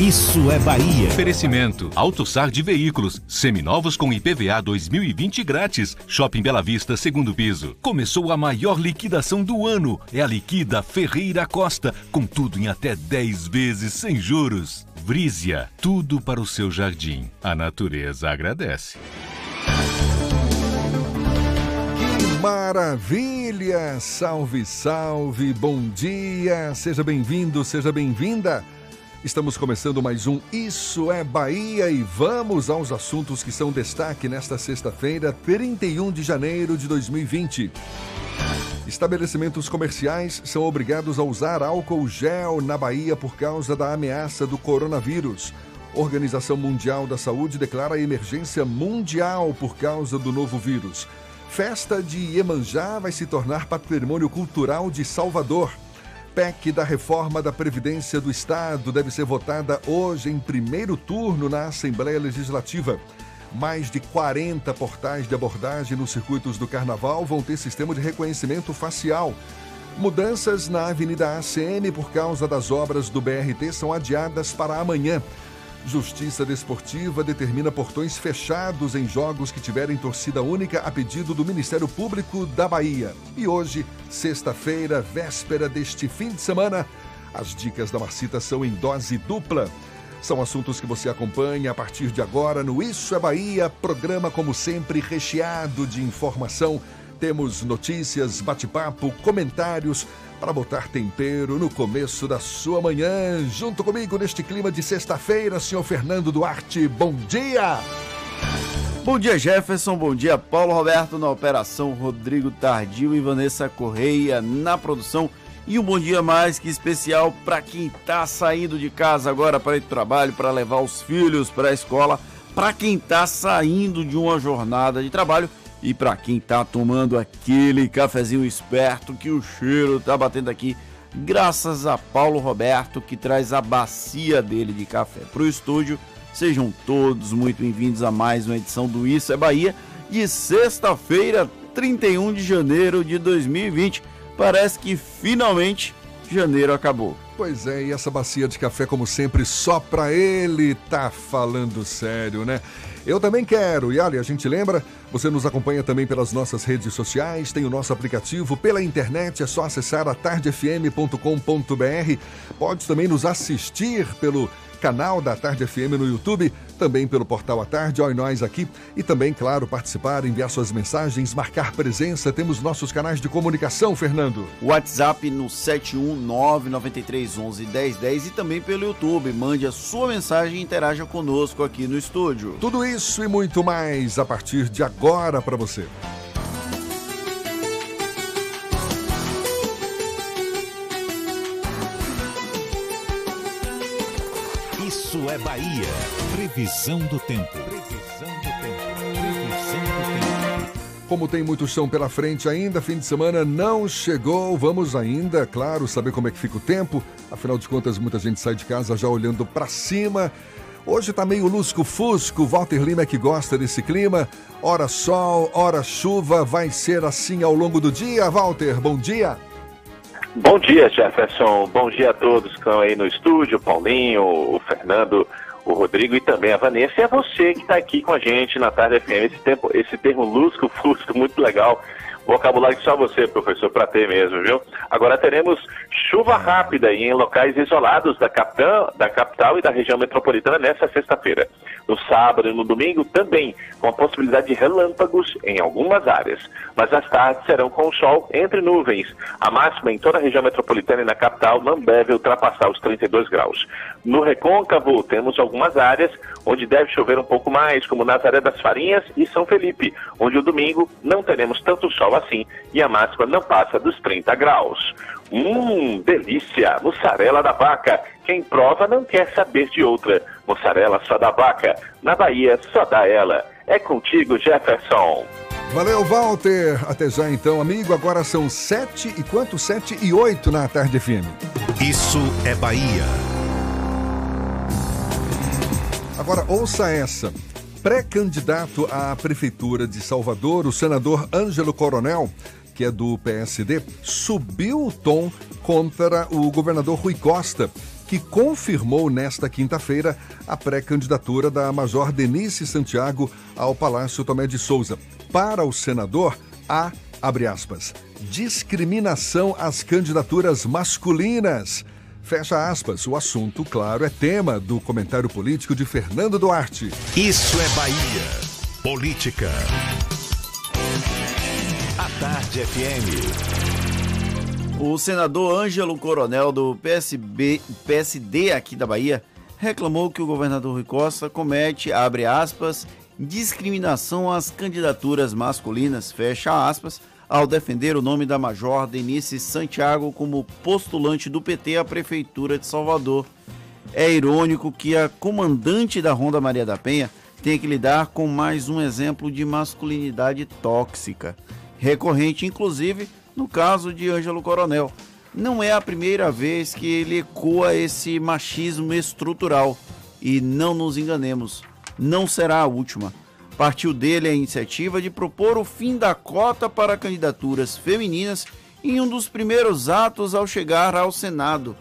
Isso é Bahia. Oferecimento. AutoSar de veículos. Seminovos com IPVA 2020 grátis. Shopping Bela Vista, segundo piso. Começou a maior liquidação do ano. É a Liquida Ferreira Costa. Com tudo em até 10 vezes sem juros. Vrízia. Tudo para o seu jardim. A natureza agradece. Maravilha! Salve, salve, bom dia! Seja bem-vindo, seja bem-vinda! Estamos começando mais um Isso é Bahia e vamos aos assuntos que são destaque nesta sexta-feira, 31 de janeiro de 2020. Estabelecimentos comerciais são obrigados a usar álcool gel na Bahia por causa da ameaça do coronavírus. Organização Mundial da Saúde declara emergência mundial por causa do novo vírus. Festa de Iemanjá vai se tornar patrimônio cultural de Salvador. PEC da reforma da Previdência do Estado deve ser votada hoje em primeiro turno na Assembleia Legislativa. Mais de 40 portais de abordagem nos circuitos do Carnaval vão ter sistema de reconhecimento facial. Mudanças na Avenida ACM por causa das obras do BRT são adiadas para amanhã. Justiça Desportiva determina portões fechados em jogos que tiverem torcida única a pedido do Ministério Público da Bahia. E hoje, sexta-feira, véspera deste fim de semana, as dicas da Marcita são em dose dupla. São assuntos que você acompanha a partir de agora no Isso é Bahia, programa como sempre recheado de informação. Temos notícias, bate-papo, comentários para botar tempero no começo da sua manhã. Junto comigo neste clima de sexta-feira, senhor Fernando Duarte. Bom dia! Bom dia, Jefferson. Bom dia, Paulo Roberto na operação, Rodrigo Tardio e Vanessa Correia na produção. E um bom dia mais que especial para quem está saindo de casa agora para ir para o trabalho, para levar os filhos para a escola, para quem está saindo de uma jornada de trabalho e para quem tá tomando aquele cafezinho esperto que o cheiro tá batendo aqui, graças a Paulo Roberto que traz a bacia dele de café pro estúdio. Sejam todos muito bem-vindos a mais uma edição do Isso é Bahia de sexta-feira, 31 de janeiro de 2020. Parece que finalmente janeiro acabou. Pois é, e essa bacia de café, como sempre, só pra ele tá falando sério, né? Eu também quero. E olha, a gente lembra, você nos acompanha também pelas nossas redes sociais, tem o nosso aplicativo pela internet, é só acessar atardefm.com.br. Pode também nos assistir pelo canal da Tarde FM no YouTube, também pelo portal A Tarde, Oi Nós aqui, e também, claro, participar, enviar suas mensagens, marcar presença. Temos nossos canais de comunicação, Fernando. WhatsApp no 71993111010 e também pelo YouTube. Mande a sua mensagem e interaja conosco aqui no estúdio. Tudo isso e muito mais a partir de agora para você. Bahia. Previsão do tempo. Previsão do tempo. Previsão do tempo. Como tem muito chão pela frente ainda, fim de semana não chegou. Vamos ainda, claro, saber como é que fica o tempo. Afinal de contas, muita gente sai de casa já olhando para cima. Hoje tá meio lusco-fusco, Walter Lima é que gosta desse clima. Hora sol, hora chuva, vai ser assim ao longo do dia. Walter, bom dia. Bom dia, Jefferson. Bom dia a todos que estão aí no estúdio, Paulinho, o Fernando, o Rodrigo e também a Vanessa. E é você que está aqui com a gente na Tarde FM. Esse, tempo, esse termo lusco-fusco, muito legal. Vocabulário que só você, professor, para ter mesmo, viu? Agora teremos chuva rápida em locais isolados da capital, da capital e da região metropolitana nesta sexta-feira. No sábado e no domingo também, com a possibilidade de relâmpagos em algumas áreas. Mas as tardes serão com sol entre nuvens. A máxima em toda a região metropolitana e na capital não deve ultrapassar os 32 graus. No recôncavo, temos algumas áreas onde deve chover um pouco mais, como Nazaré das Farinhas e São Felipe, onde o domingo não teremos tanto sol assim e a máxima não passa dos 30 graus. Hum, delícia! Mussarela da vaca. Quem prova não quer saber de outra. Mussarela só da vaca. Na Bahia, só dá ela. É contigo, Jefferson. Valeu, Walter. Até já então, amigo. Agora são sete e quanto? Sete e oito na tarde FM. Isso é Bahia. Agora, ouça essa. Pré-candidato à Prefeitura de Salvador, o senador Ângelo Coronel, que é do PSD, subiu o tom contra o governador Rui Costa, que confirmou nesta quinta-feira a pré-candidatura da Major Denise Santiago ao Palácio Tomé de Souza. Para o senador, há, abre aspas, discriminação às candidaturas masculinas. Fecha aspas. O assunto, claro, é tema do comentário político de Fernando Duarte. Isso é Bahia. Política. A Tarde FM. O senador Ângelo Coronel, do PSB, PSD aqui da Bahia, reclamou que o governador Rui Costa comete, abre aspas, discriminação às candidaturas masculinas, fecha aspas, ao defender o nome da Major Denise Santiago como postulante do PT à Prefeitura de Salvador. É irônico que a comandante da Ronda Maria da Penha tenha que lidar com mais um exemplo de masculinidade tóxica, recorrente inclusive no caso de Ângelo Coronel. Não é a primeira vez que ele ecoa esse machismo estrutural e não nos enganemos, não será a última. Partiu dele a iniciativa de propor o fim da cota para candidaturas femininas em um dos primeiros atos ao chegar ao Senado.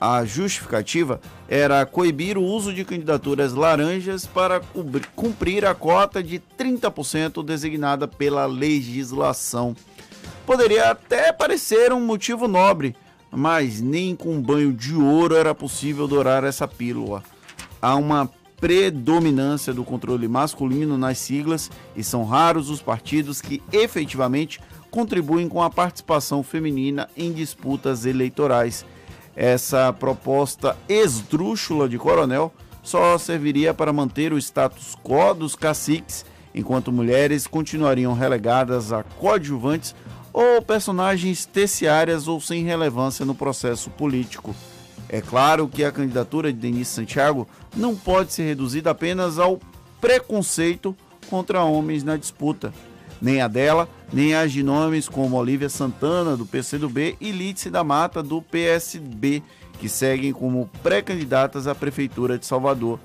A justificativa era coibir o uso de candidaturas laranjas para cumprir a cota de 30% designada pela legislação. Poderia até parecer um motivo nobre, mas nem com um banho de ouro era possível dourar essa pílula. Há uma predominância do controle masculino nas siglas e são raros os partidos que efetivamente contribuem com a participação feminina em disputas eleitorais. Essa proposta esdrúxula de Coronel só serviria para manter o status quo dos caciques, enquanto mulheres continuariam relegadas a coadjuvantes ou personagens terciárias ou sem relevância no processo político. É claro que a candidatura de Denise Santiago não pode ser reduzida apenas ao preconceito contra homens na disputa. Nem a dela, nem as de nomes como Olivia Santana, do PCdoB, e Lídice da Mata, do PSB, que seguem como pré-candidatas à Prefeitura de Salvador.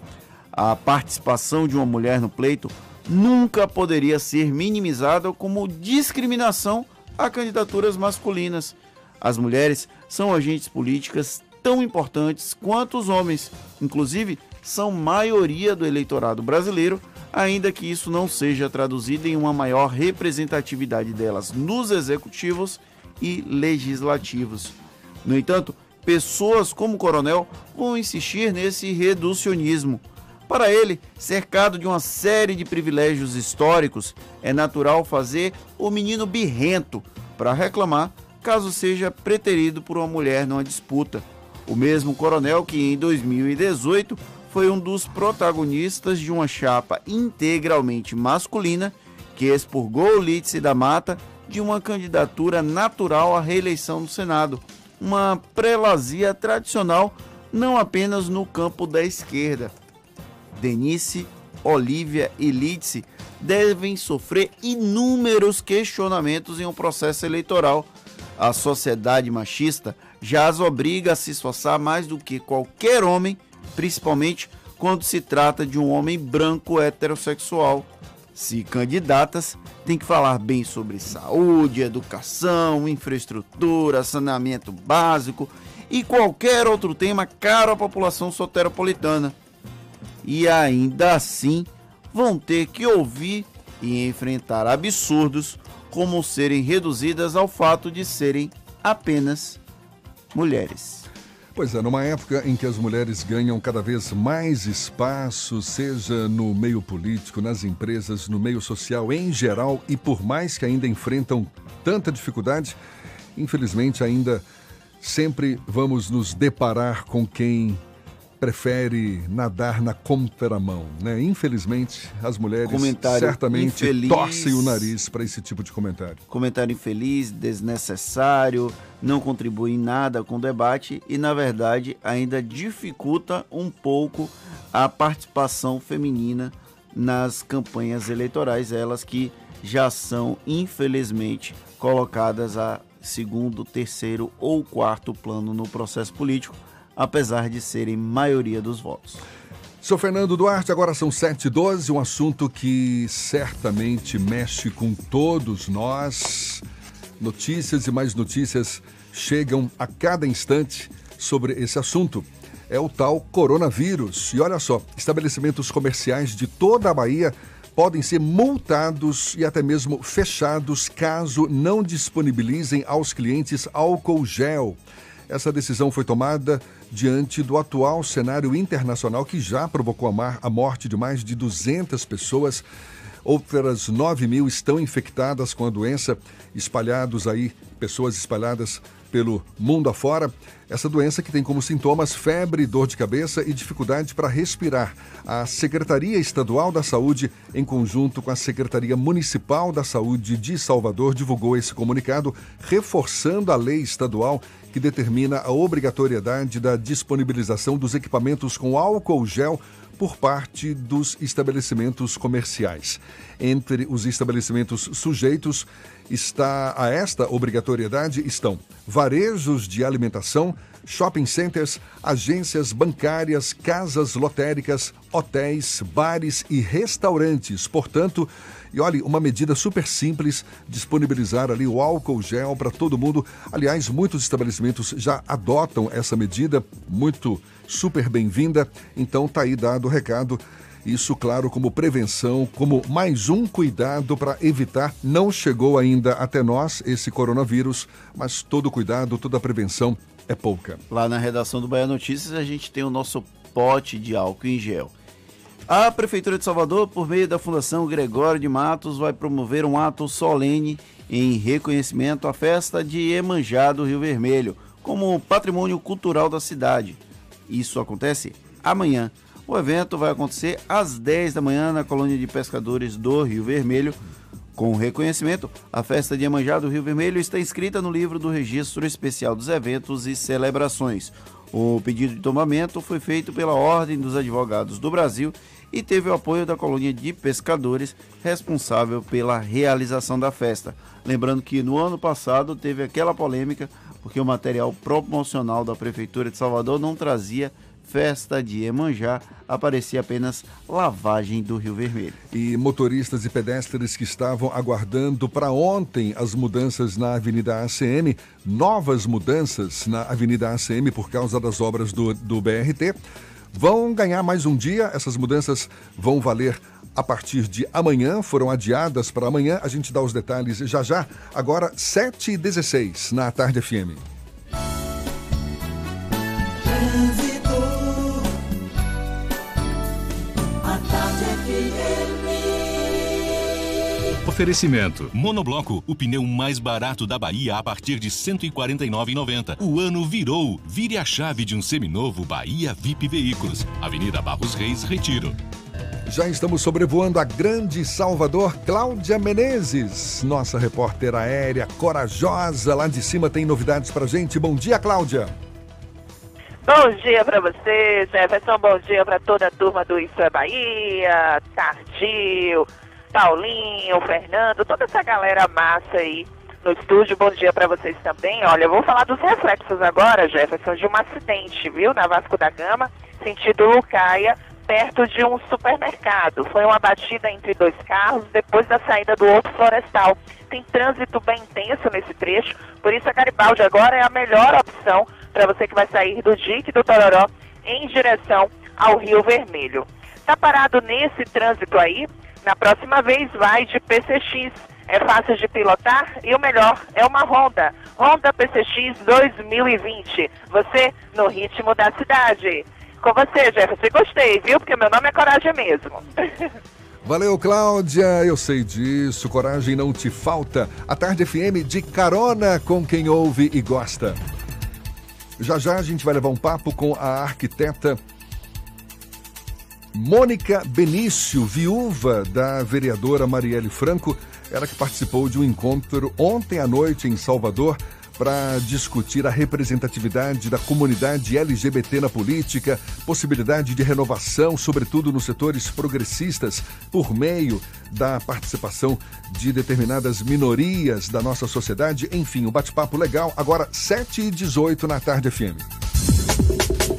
A participação de uma mulher no pleito nunca poderia ser minimizada como discriminação a candidaturas masculinas. As mulheres são agentes políticas tão importantes quanto os homens, inclusive são maioria do eleitorado brasileiro, ainda que isso não seja traduzido em uma maior representatividade delas nos executivos e legislativos. No entanto, pessoas como o Coronel vão insistir nesse reducionismo. Para ele, cercado de uma série de privilégios históricos, é natural fazer o menino birrento para reclamar caso seja preterido por uma mulher numa disputa. O mesmo coronel que em 2018 foi um dos protagonistas de uma chapa integralmente masculina que expurgou Lídice da Mata de uma candidatura natural à reeleição no Senado, uma prelazia tradicional não apenas no campo da esquerda. Denise, Olívia e Lídice devem sofrer inúmeros questionamentos em um processo eleitoral. A sociedade machista já as obriga a se esforçar mais do que qualquer homem, principalmente quando se trata de um homem branco heterossexual. Se candidatas, tem que falar bem sobre saúde, educação, infraestrutura, saneamento básico e qualquer outro tema caro à população soteropolitana. E ainda assim vão ter que ouvir e enfrentar absurdos como serem reduzidas ao fato de serem apenas mulheres. Pois é, numa época em que as mulheres ganham cada vez mais espaço, seja no meio político, nas empresas, no meio social em geral, e por mais que ainda enfrentam tanta dificuldade, infelizmente ainda sempre vamos nos deparar com quem prefere nadar na contramão, né? Infelizmente, as mulheres comentário certamente infeliz, torcem o nariz para esse tipo de comentário. Comentário infeliz, desnecessário, não contribui em nada com o debate e, na verdade, ainda dificulta um pouco a participação feminina nas campanhas eleitorais, elas que já são, infelizmente, colocadas a segundo, terceiro ou quarto plano no processo político apesar de serem maioria dos votos. Sou Fernando Duarte, agora são 7h12, um assunto que certamente mexe com todos nós. Notícias e mais notícias chegam a cada instante sobre esse assunto. É o tal coronavírus. E olha só, estabelecimentos comerciais de toda a Bahia podem ser multados e até mesmo fechados caso não disponibilizem aos clientes álcool gel. Essa decisão foi tomada diante do atual cenário internacional que já provocou a morte de mais de 200 pessoas. Outras 9 mil estão infectadas com a doença, espalhados aí, pessoas espalhadas pelo mundo afora. Essa doença que tem como sintomas febre, dor de cabeça e dificuldade para respirar. A Secretaria Estadual da Saúde, em conjunto com a Secretaria Municipal da Saúde de Salvador, divulgou esse comunicado, reforçando a lei estadual que determina a obrigatoriedade da disponibilização dos equipamentos com álcool gel por parte dos estabelecimentos comerciais. Entre os estabelecimentos sujeitos está a esta obrigatoriedade estão varejos de alimentação, shopping centers, agências bancárias, casas lotéricas, hotéis, bares e restaurantes. Portanto, e olhe, uma medida super simples, disponibilizar ali o álcool gel para todo mundo. Aliás, muitos estabelecimentos já adotam essa medida, muito super bem-vinda. Então tá aí dado o recado. Isso, claro, como prevenção, como mais um cuidado para evitar. Não chegou ainda até nós esse coronavírus, mas todo cuidado, toda prevenção é pouca. Lá na redação do Bahia Notícias a gente tem o nosso pote de álcool em gel. A Prefeitura de Salvador, por meio da Fundação Gregório de Matos, vai promover um ato solene em reconhecimento à festa de Emanjá do Rio Vermelho, como patrimônio cultural da cidade. Isso acontece amanhã. O evento vai acontecer às 10 da manhã na colônia de pescadores do Rio Vermelho. Com reconhecimento, a festa de Emanjá do Rio Vermelho está inscrita no livro do Registro Especial dos Eventos e Celebrações. O pedido de tomamento foi feito pela Ordem dos Advogados do Brasil e teve o apoio da colônia de pescadores responsável pela realização da festa. Lembrando que no ano passado teve aquela polêmica porque o material promocional da Prefeitura de Salvador não trazia festa de Emanjá, aparecia apenas lavagem do Rio Vermelho. E motoristas e pedestres que estavam aguardando para ontem as mudanças na Avenida ACM, novas mudanças na Avenida ACM por causa das obras do, do BRT, vão ganhar mais um dia. Essas mudanças vão valer a partir de amanhã, foram adiadas para amanhã. A gente dá os detalhes já já. Agora, 7h16 na Tarde FM. Oferecimento. Monobloco, o pneu mais barato da Bahia a partir de R$ 149,90. O ano virou. Vire a chave de um seminovo Bahia VIP Veículos. Avenida Barros Reis, Retiro. Já estamos sobrevoando a grande Salvador, Cláudia Menezes, nossa repórter aérea corajosa. Lá de cima tem novidades pra gente. Bom dia, Cláudia. Bom dia para você, Jefferson. Bom dia para toda a turma do Isso é Bahia, Tardio, Paulinho, Fernando, toda essa galera massa aí no estúdio. Bom dia para vocês também. Olha, eu vou falar dos reflexos agora, Jefferson, de um acidente, viu, na Vasco da Gama, sentido Lucaia, perto de um supermercado. Foi uma batida entre dois carros depois da saída do outro florestal. Tem trânsito bem intenso nesse trecho, por isso a Garibaldi agora é a melhor opção para você que vai sair do Dique do Tororó em direção ao Rio Vermelho. Tá parado nesse trânsito aí? Na próxima vez vai de PCX é fácil de pilotar e o melhor é uma Honda. Honda PCX 2020. Você no ritmo da cidade. Com você, Jefferson. Gostei, viu? Porque meu nome é Coragem mesmo. Valeu, Cláudia. Eu sei disso. Coragem não te falta. A Tarde FM de carona com quem ouve e gosta. Já já a gente vai levar um papo com a arquiteta Mônica Benício, viúva da vereadora Marielle Franco, ela que participou de um encontro ontem à noite em Salvador para discutir a representatividade da comunidade LGBT na política, possibilidade de renovação, sobretudo nos setores progressistas, por meio da participação de determinadas minorias da nossa sociedade. Enfim, um bate-papo legal. Agora, 7 e 18 na tarde FM.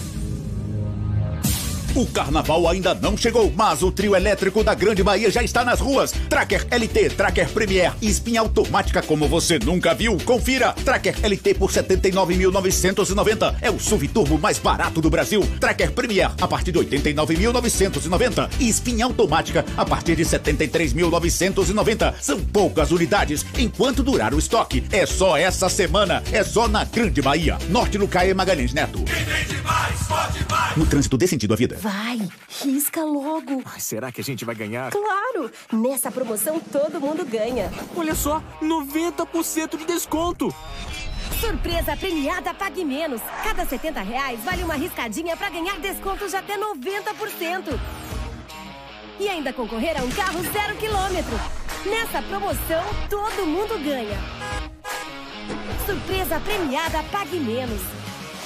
O carnaval ainda não chegou, mas o trio elétrico da Grande Bahia já está nas ruas. Tracker LT, Tracker Premier, espinha automática como você nunca viu. Confira. Tracker LT por 79.990 é o SUV turbo mais barato do Brasil. Tracker Premier a partir de 89.990 e espinha automática a partir de 73.990. São poucas unidades enquanto durar o estoque. É só essa semana, é só na Grande Bahia. Norte Lucaia Magalhães Neto. No trânsito dê sentido à vida. Vai, risca logo. Será que a gente vai ganhar? Claro! Nessa promoção todo mundo ganha. Olha só, 90% de desconto. Surpresa premiada Pague Menos. Cada 70 reais vale uma riscadinha para ganhar descontos de até 90%. E ainda concorrer a um carro zero quilômetro. Nessa promoção, todo mundo ganha. Surpresa premiada Pague Menos.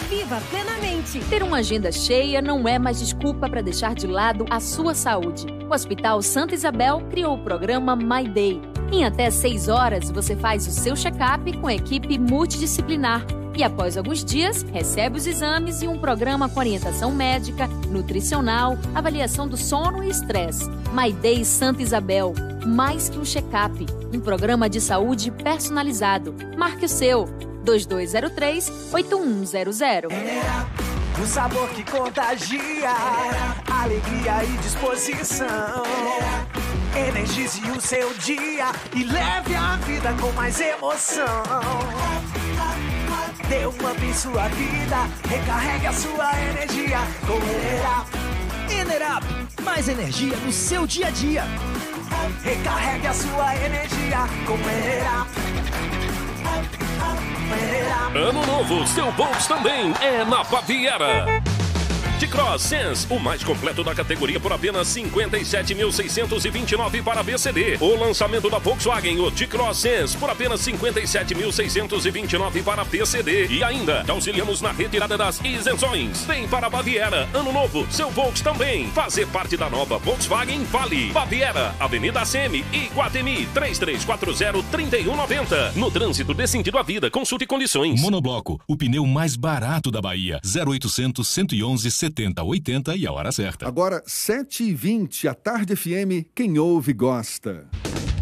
Viva plenamente! Ter uma agenda cheia não é mais desculpa para deixar de lado a sua saúde. O Hospital Santa Isabel criou o programa My Day. Em até seis horas, você faz o seu check-up com equipe multidisciplinar. E após alguns dias, recebe os exames e um programa com orientação médica, nutricional, avaliação do sono e estresse. My Day Santa Isabel. Mais que um check-up. Um programa de saúde personalizado. Marque o seu. 2203-8100. O sabor que contagia, alegria e disposição. Energize o seu dia e leve a vida com mais emoção. Dê um up em sua vida, recarregue a sua energia com Enerap. Enerap, mais energia no seu dia a dia. Recarregue a sua energia com Enerap. Ano novo, seu Volks também é na Baviera. T-Cross Sense, o mais completo da categoria por apenas 57.629 para BCD. O lançamento da Volkswagen, o T-Cross Sense, por apenas 57.629 para PCD. E ainda, auxiliamos na retirada das isenções. Vem para Baviera, ano novo, seu Volks também. Fazer parte da nova Volkswagen Vale. Baviera, Avenida ACM e Guatemi, 3340-3190. No trânsito dê sentido à vida, consulte condições. Monobloco, o pneu mais barato da Bahia. 0800 111 7080 e a hora certa. Agora, 7h20, a Tarde FM, quem ouve gosta.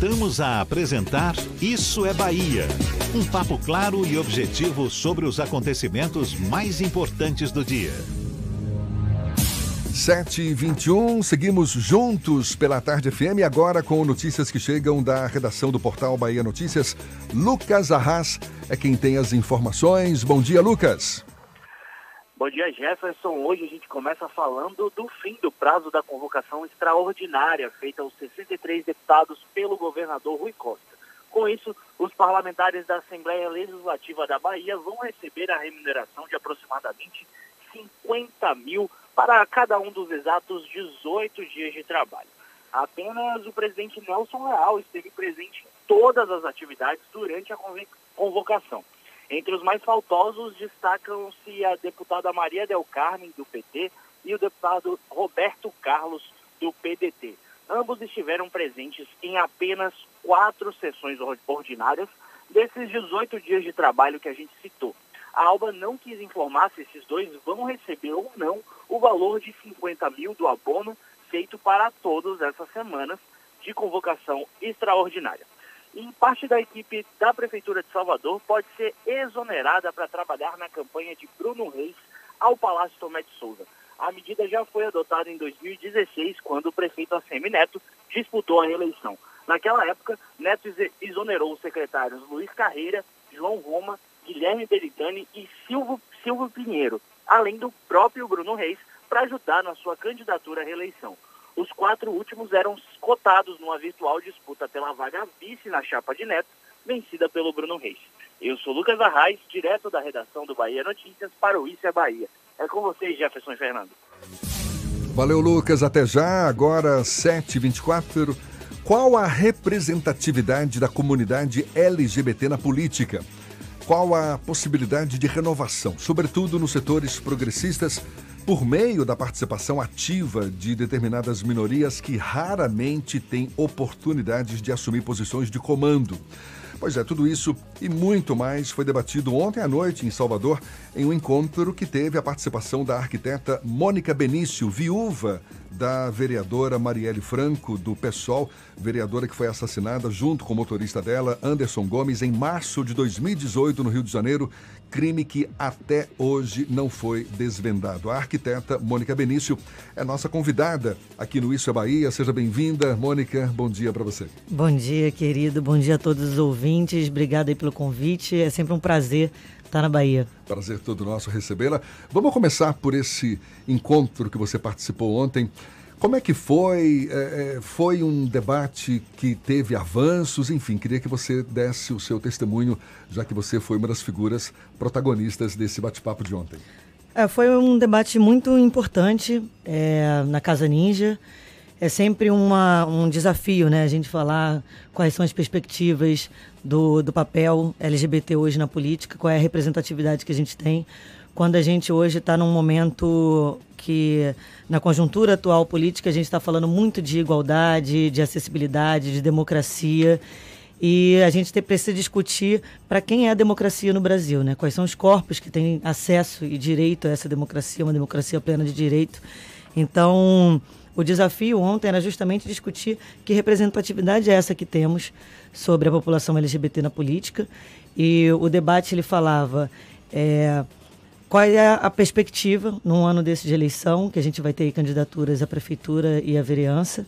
Voltamos a apresentar Isso é Bahia. Um papo claro e objetivo sobre os acontecimentos mais importantes do dia. 7 e 21 seguimos juntos pela Tarde FM, agora com notícias que chegam da redação do portal Bahia Notícias. Lucas Arras é quem tem as informações. Bom dia, Lucas. Bom dia, Jefferson. Hoje a gente começa falando do fim do prazo da convocação extraordinária feita aos 63 deputados pelo governador Rui Costa. Com isso, os parlamentares da Assembleia Legislativa da Bahia vão receber a remuneração de aproximadamente 50 mil para cada um dos exatos 18 dias de trabalho. Apenas o presidente Nelson Leal esteve presente em todas as atividades durante a convocação. Entre os mais faltosos destacam-se a deputada Maria Del Carmen, do PT, e o deputado Roberto Carlos, do PDT. Ambos estiveram presentes em apenas quatro sessões ordinárias desses 18 dias de trabalho que a gente citou. A Alba não quis informar se esses dois vão receber ou não o valor de 50 mil do abono feito para todos essas semanas de convocação extraordinária. E parte da equipe da Prefeitura de Salvador pode ser exonerada para trabalhar na campanha de Bruno Reis ao Palácio Tomé de Souza. A medida já foi adotada em 2016, quando o prefeito ACM Neto disputou a reeleição. Naquela época, Neto exonerou os secretários Luiz Carreira, João Roma, Guilherme Beritani e Silvio, Silvio Pinheiro, além do próprio Bruno Reis, para ajudar na sua candidatura à reeleição. Os quatro últimos eram cotados numa virtual disputa pela vaga vice na chapa de Neto, vencida pelo Bruno Reis. Eu sou Lucas Arraes, direto da redação do Bahia Notícias para o Isso é Bahia. É com vocês, Jefferson Fernando. Valeu, Lucas. Até já. Agora, 7h24. Qual a representatividade da comunidade LGBT na política? Qual a possibilidade de renovação, sobretudo nos setores progressistas, por meio da participação ativa de determinadas minorias que raramente têm oportunidades de assumir posições de comando? Pois é, tudo isso e muito mais foi debatido ontem à noite em Salvador, em um encontro que teve a participação da arquiteta Mônica Benício, viúva da vereadora Marielle Franco, do PSOL, vereadora que foi assassinada junto com o motorista dela, Anderson Gomes, em março de 2018, no Rio de Janeiro, crime que até hoje não foi desvendado. A arquiteta Mônica Benício é nossa convidada aqui no Isso é Bahia. Seja bem-vinda, Mônica. Bom dia para você. Bom dia, querido. Bom dia a todos os ouvintes. Obrigada pelo convite. É sempre um prazer estar na Bahia. Prazer todo nosso recebê-la. Vamos começar por esse encontro que você participou ontem. Como é que foi? É, é, foi um debate que teve avanços? Enfim, queria que você desse o seu testemunho, já que você foi uma das figuras protagonistas desse bate-papo de ontem. É, foi um debate muito importante é, na Casa Ninja. É sempre uma, um desafio, né? A gente falar quais são as perspectivas do, do papel LGBT hoje na política, qual é a representatividade que a gente tem, quando a gente hoje está num momento que, na conjuntura atual política, a gente está falando muito de igualdade, de acessibilidade, de democracia. E a gente precisa discutir para quem é a democracia no Brasil, né? Quais são os corpos que têm acesso e direito a essa democracia, uma democracia plena de direito. Então, o desafio ontem era justamente discutir que representatividade é essa que temos sobre a população LGBT na política. E o debate ele falava é, qual é a perspectiva num ano desse de eleição, que a gente vai ter candidaturas à prefeitura e à vereança,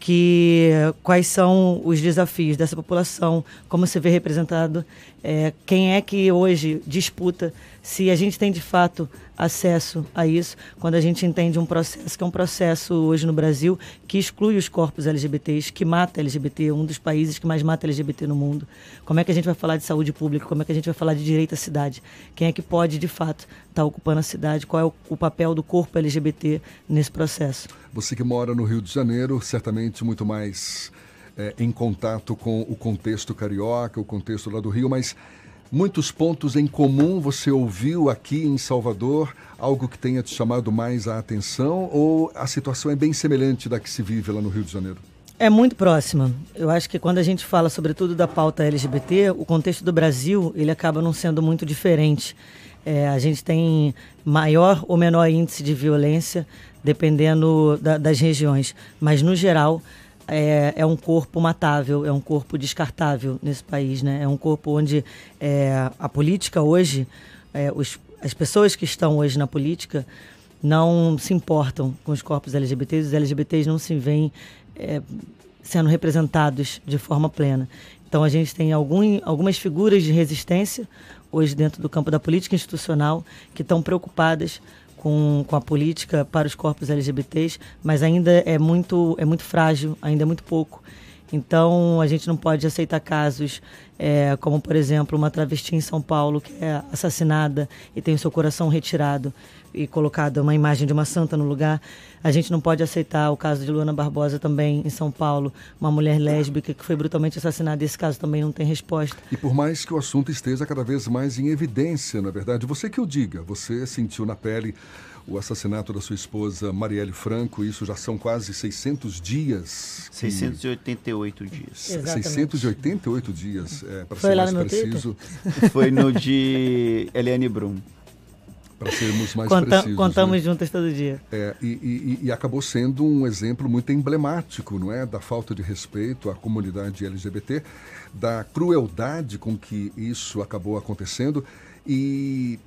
que quais são os desafios dessa população, como se vê representado, é, quem é que hoje disputa se a gente tem de fato acesso a isso, quando a gente entende um processo que é um processo hoje no Brasil que exclui os corpos LGBTs, que mata LGBT, um dos países que mais mata LGBT no mundo. Como é que a gente vai falar de saúde pública? Como é que a gente vai falar de direito à cidade? Quem é que pode, de fato, estar tá ocupando a cidade? Qual é o, o papel do corpo LGBT nesse processo? Você que mora no Rio de Janeiro, certamente muito mais é, em contato com o contexto carioca, o contexto lá do Rio, mas muitos pontos em comum você ouviu aqui em Salvador? Algo que tenha te chamado mais a atenção? Ou a situação é bem semelhante da que se vive lá no Rio de Janeiro? É muito próxima. Eu acho que quando a gente fala, sobretudo, da pauta LGBT, o contexto do Brasil ele acaba não sendo muito diferente. É, a gente tem maior ou menor índice de violência, dependendo da, das regiões. Mas, no geral, é, é, um corpo matável, é um corpo descartável nesse país, né? É um corpo onde é, a política hoje, é, os, as pessoas que estão hoje na política não se importam com os corpos LGBTs, os LGBTs não se veem é, sendo representados de forma plena. Então a gente tem algum, algumas figuras de resistência hoje dentro do campo da política institucional que estão preocupadas com, com a política para os corpos LGBTs, mas ainda é muito, é muito frágil, ainda é muito pouco. Então, a gente não pode aceitar casos é, como, por exemplo, uma travesti em São Paulo que é assassinada e tem o seu coração retirado e colocada uma imagem de uma santa no lugar. A gente não pode aceitar o caso de Luana Barbosa também em São Paulo, uma mulher lésbica que foi brutalmente assassinada. Esse caso também não tem resposta. E por mais que o assunto esteja cada vez mais em evidência, na é verdade, você que o diga, você sentiu na pele o assassinato da sua esposa Marielle Franco. Isso já são quase 600 dias. que- 688 dias. Exatamente. 688 dias, é, para Foi ser lá mais preciso. Foi no de Eliane Brum. Para sermos mais Conta- precisos. contamos né? juntas todo dia. É, e, e- e acabou sendo um exemplo muito emblemático, não é, da falta de respeito à comunidade LGBT, da crueldade com que isso acabou acontecendo e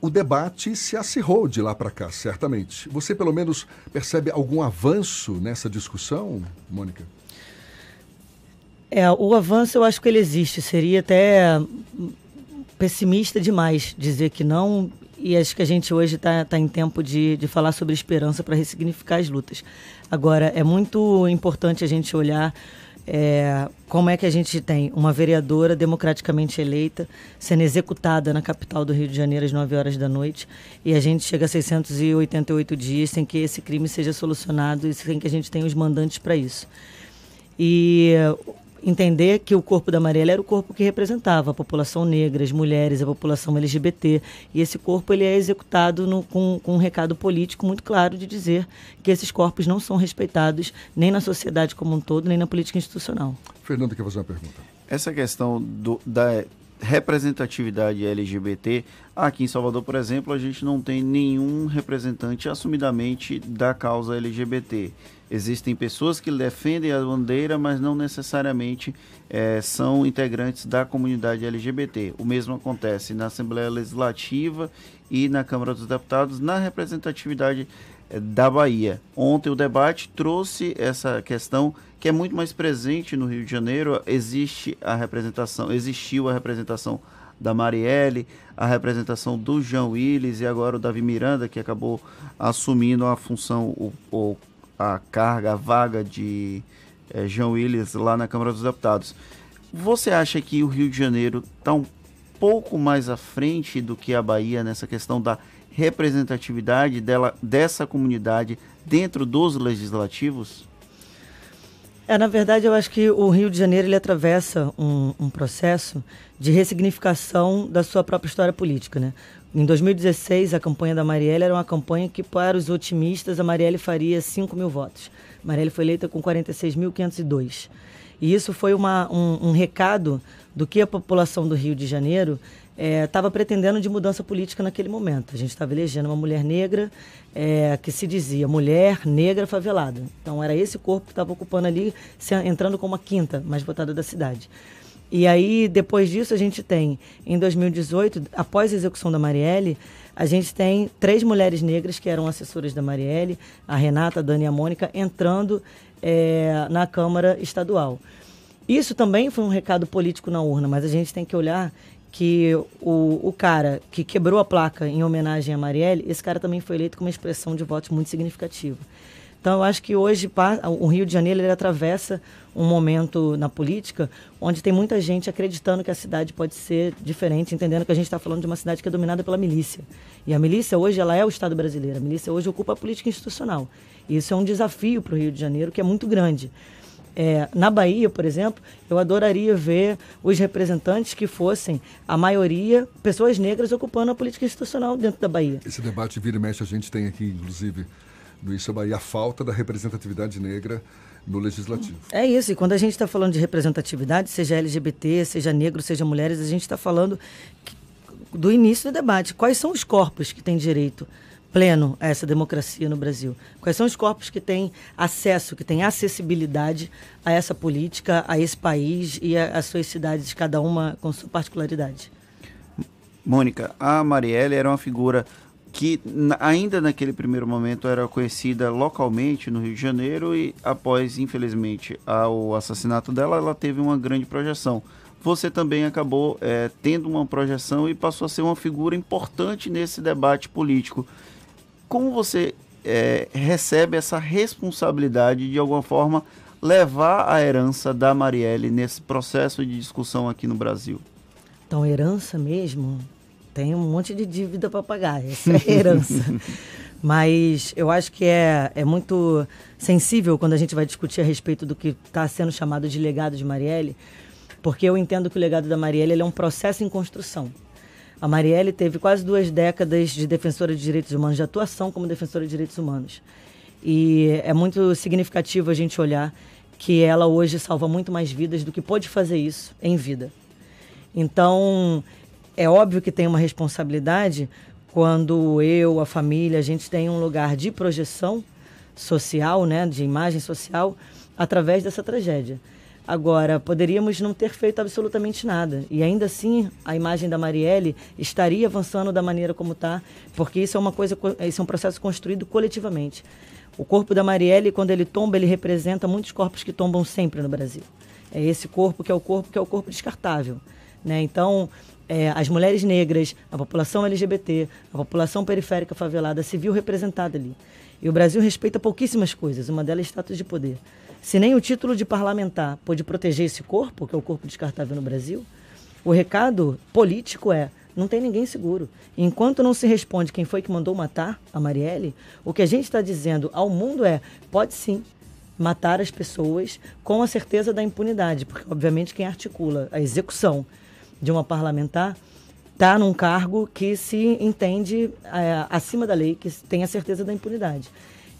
o debate se acirrou de lá para cá, certamente. Você pelo menos percebe algum avanço nessa discussão, Mônica? É, o avanço eu acho que ele existe. Seria até pessimista demais dizer que não. E acho que a gente hoje está tá em tempo de, de falar sobre esperança para ressignificar as lutas. Agora, é muito importante a gente olhar é, como é que a gente tem uma vereadora democraticamente eleita sendo executada na capital do Rio de Janeiro às 9 horas da noite e a gente chega a 688 dias sem que esse crime seja solucionado e sem que a gente tenha os mandantes para isso e entender que o corpo da Marielle era o corpo que representava a população negra, as mulheres, a população LGBT. E esse corpo ele é executado no- com, com um recado político muito claro de dizer que esses corpos não são respeitados nem na sociedade como um todo, nem na política institucional. Fernando quer fazer uma pergunta. Essa questão do- da representatividade LGBT, aqui em Salvador, por exemplo, a gente não tem nenhum representante assumidamente da causa LGBT. Existem pessoas que defendem a bandeira, mas não necessariamente eh, são integrantes da comunidade LGBT. O mesmo acontece na Assembleia Legislativa e na Câmara dos Deputados, na representatividade eh, da Bahia. Ontem o debate trouxe essa questão que é muito mais presente no Rio de Janeiro. Existe a representação, existiu a representação da Marielle, a representação do João Willis e agora o Davi Miranda, que acabou assumindo a função, o, o- a carga, a vaga de eh, João Willis lá na Câmara dos Deputados. Você acha que o Rio de Janeiro está um pouco mais à frente do que a Bahia nessa questão da representatividade dela, dessa comunidade dentro dos legislativos? É, na verdade, eu acho que o Rio de Janeiro ele atravessa um, um processo de ressignificação da sua própria história política, né? Em 2016, a campanha da Marielle era uma campanha que, para os otimistas, a Marielle faria 5 mil votos. Marielle foi eleita com 46.502. E isso foi uma, um, um recado do que a população do Rio de Janeiro estava pretendendo de mudança política naquele momento. A gente estava elegendo uma mulher negra eh, que se dizia mulher negra favelada. Então era esse corpo que estava ocupando ali, entrando como a quinta mais votada da cidade. E aí, depois disso, a gente tem, em 2018, após a execução da Marielle, a gente tem três mulheres negras que eram assessoras da Marielle, a Renata, a Dani e a Mônica, entrando eh, na Câmara Estadual. Isso também foi um recado político na urna, mas a gente tem que olhar que o, o cara que quebrou a placa em homenagem a Marielle, esse cara também foi eleito com uma expressão de votos muito significativa. Então, eu acho que hoje o Rio de Janeiro ele atravessa um momento na política onde tem muita gente acreditando que a cidade pode ser diferente, entendendo que a gente está falando de uma cidade que é dominada pela milícia. E a milícia hoje ela é o Estado brasileiro. A milícia hoje ocupa a política institucional. E isso é um desafio para o Rio de Janeiro que é muito grande. É, na Bahia, por exemplo, eu adoraria ver os representantes que fossem, a maioria, pessoas negras ocupando a política institucional dentro da Bahia. Esse debate vira e mexe a gente tem aqui, inclusive, no Isso é Bahia, a falta da representatividade negra no legislativo. É isso, e quando a gente está falando de representatividade, seja LGBT, seja negro, seja mulheres, a gente está falando que- do início do debate. Quais são os corpos que têm direito pleno a essa democracia no Brasil? Quais são os corpos que têm acesso, que têm acessibilidade a essa política, a esse país e a- às suas cidades, cada uma com sua particularidade? Mônica, a Marielle era uma figura que ainda naquele primeiro momento era conhecida localmente no Rio de Janeiro e após, infelizmente, ao assassinato dela, ela teve uma grande projeção. Você também acabou eh, tendo uma projeção e passou a ser uma figura importante nesse debate político. Como você eh, recebe essa responsabilidade de alguma forma levar a herança da Marielle nesse processo de discussão aqui no Brasil? Então, herança mesmo, tem um monte de dívida para pagar. Essa é a herança. Mas eu acho que é, é muito sensível quando a gente vai discutir a respeito do que está sendo chamado de legado de Marielle, porque eu entendo que o legado da Marielle é um processo em construção. A Marielle teve quase duas décadas de defensora de direitos humanos, de atuação como defensora de direitos humanos. E é muito significativo a gente olhar que ela hoje salva muito mais vidas do que pôde fazer isso em vida. Então, é óbvio que tem uma responsabilidade quando eu, a família, a gente tem um lugar de projeção social, né, de imagem social, através dessa tragédia. Agora, poderíamos não ter feito absolutamente nada. E ainda assim, a imagem da Marielle estaria avançando da maneira como está, porque isso é uma coisa, isso é um processo construído coletivamente. O corpo da Marielle, quando ele tomba, ele representa muitos corpos que tombam sempre no Brasil. É esse corpo que é o corpo que é o corpo descartável. Né? Então, é, as mulheres negras, a população LGBT, a população periférica favelada se viu representada ali. E o Brasil respeita pouquíssimas coisas, uma delas é status de poder. Se nem o título de parlamentar pôde proteger esse corpo, que é o corpo descartável no Brasil, o recado político é: não tem ninguém seguro. Enquanto não se responde quem foi que mandou matar a Marielle, o que a gente está dizendo ao mundo é: pode sim matar as pessoas com a certeza da impunidade, porque obviamente quem articula a execução de uma parlamentar está num cargo que se entende é, acima da lei, que tem a certeza da impunidade.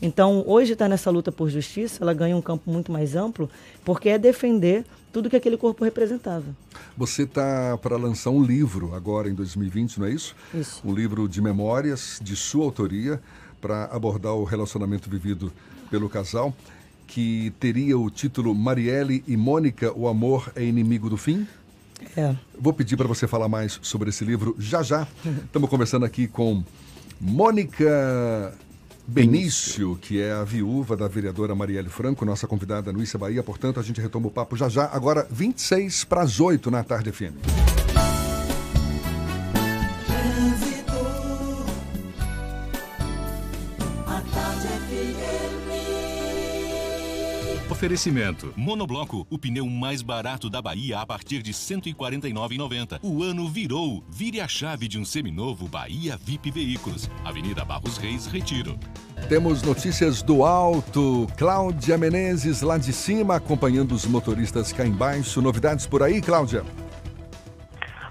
Então, hoje está nessa luta por justiça, ela ganha um campo muito mais amplo, porque é defender tudo que aquele corpo representava. Você está para lançar um livro agora em 2020, não é isso? Isso. Um livro de memórias de sua autoria para abordar o relacionamento vivido pelo casal, que teria o título Marielle e Mônica, o amor é inimigo do fim? É. Vou pedir para você falar mais sobre esse livro já já. Estamos conversando aqui com Mônica Benício, que é a viúva da vereadora Marielle Franco, nossa convidada no Issa Bahia. Portanto, a gente retoma o papo já já, agora 26 para as 8 na tarde FM. Oferecimento. Monobloco, o pneu mais barato da Bahia a partir de R$ 149,90. O ano virou. Vire a chave de um seminovo Bahia VIP Veículos. Avenida Barros Reis, Retiro. Temos notícias do alto. Cláudia Menezes lá de cima, acompanhando os motoristas cá embaixo. Novidades por aí, Cláudia?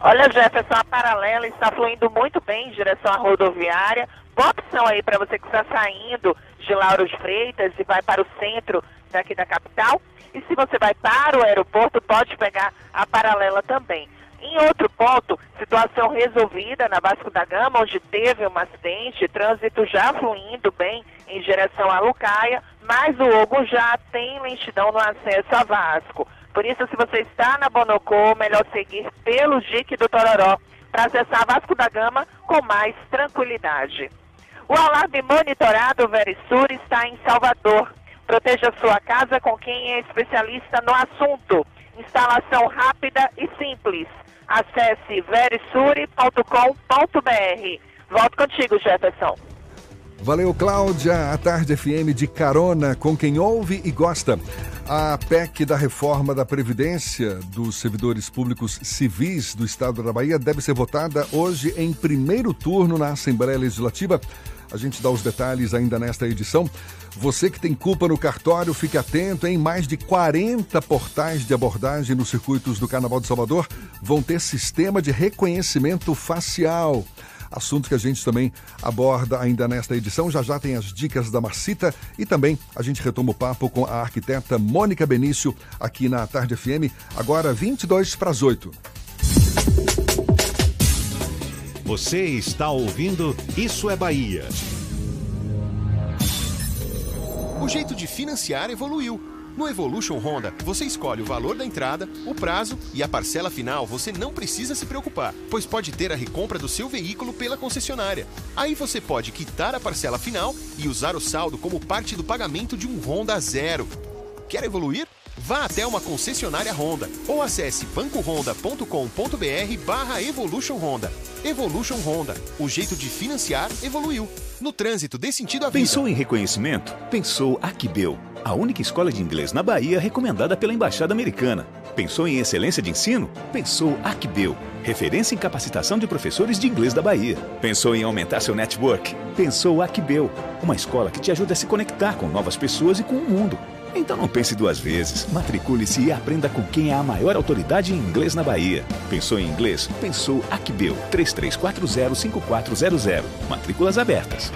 Olha, Jefferson, a paralela está fluindo muito bem em direção à rodoviária. Boa opção aí para você que está saindo de Lauro Freitas e vai para o centro daqui da capital. E se você vai para o aeroporto, pode pegar a paralela também. Em outro ponto, situação resolvida na Vasco da Gama, onde teve um acidente, trânsito já fluindo bem em direção à Lucaia, mas o Ogo já tem lentidão no acesso a Vasco. Por isso, se você está na Bonocô, melhor seguir pelo Dique do Tororó para acessar Vasco da Gama com mais tranquilidade. O alarme monitorado Verisur está em Salvador. Proteja sua casa com quem é especialista no assunto. Instalação rápida e simples. Acesse verisure.com.br. Volto contigo, Jefferson. Valeu, Cláudia. A Tarde FM de carona com quem ouve e gosta. A PEC da reforma da Previdência dos servidores públicos civis do Estado da Bahia deve ser votada hoje em primeiro turno na Assembleia Legislativa. A gente dá os detalhes ainda nesta edição. Você que tem culpa no cartório, fique atento, em mais de 40 portais de abordagem nos circuitos do Carnaval de Salvador vão ter sistema de reconhecimento facial. Assunto que a gente também aborda ainda nesta edição. Já já tem as dicas da Marcita e também a gente retoma o papo com a arquiteta Mônica Benício aqui na Tarde FM, agora 22 para as 8. Você está ouvindo Isso é Bahia. O jeito de financiar evoluiu. No Evolution Honda, você escolhe o valor da entrada, o prazo e a parcela final você não precisa se preocupar, pois pode ter a recompra do seu veículo pela concessionária. Aí você pode quitar a parcela final e usar o saldo como parte do pagamento de um Honda zero. Quer evoluir? Vá até uma concessionária Honda ou acesse bancohonda.com.br barra Evolution Honda. Evolution Honda. O jeito de financiar evoluiu. No trânsito, dê sentido à vida. Pensou em reconhecimento? Pensou Aquibel, a única escola de inglês na Bahia recomendada pela Embaixada Americana. Pensou em excelência de ensino? Pensou Aquibel, referência em capacitação de professores de inglês da Bahia. Pensou em aumentar seu network? Pensou Aquibel, uma escola que te ajuda a se conectar com novas pessoas e com o mundo. Então não pense duas vezes. Matricule-se e aprenda com quem é a maior autoridade em inglês na Bahia. Pensou em inglês? Pensou Acbeu 33405400. Matrículas abertas.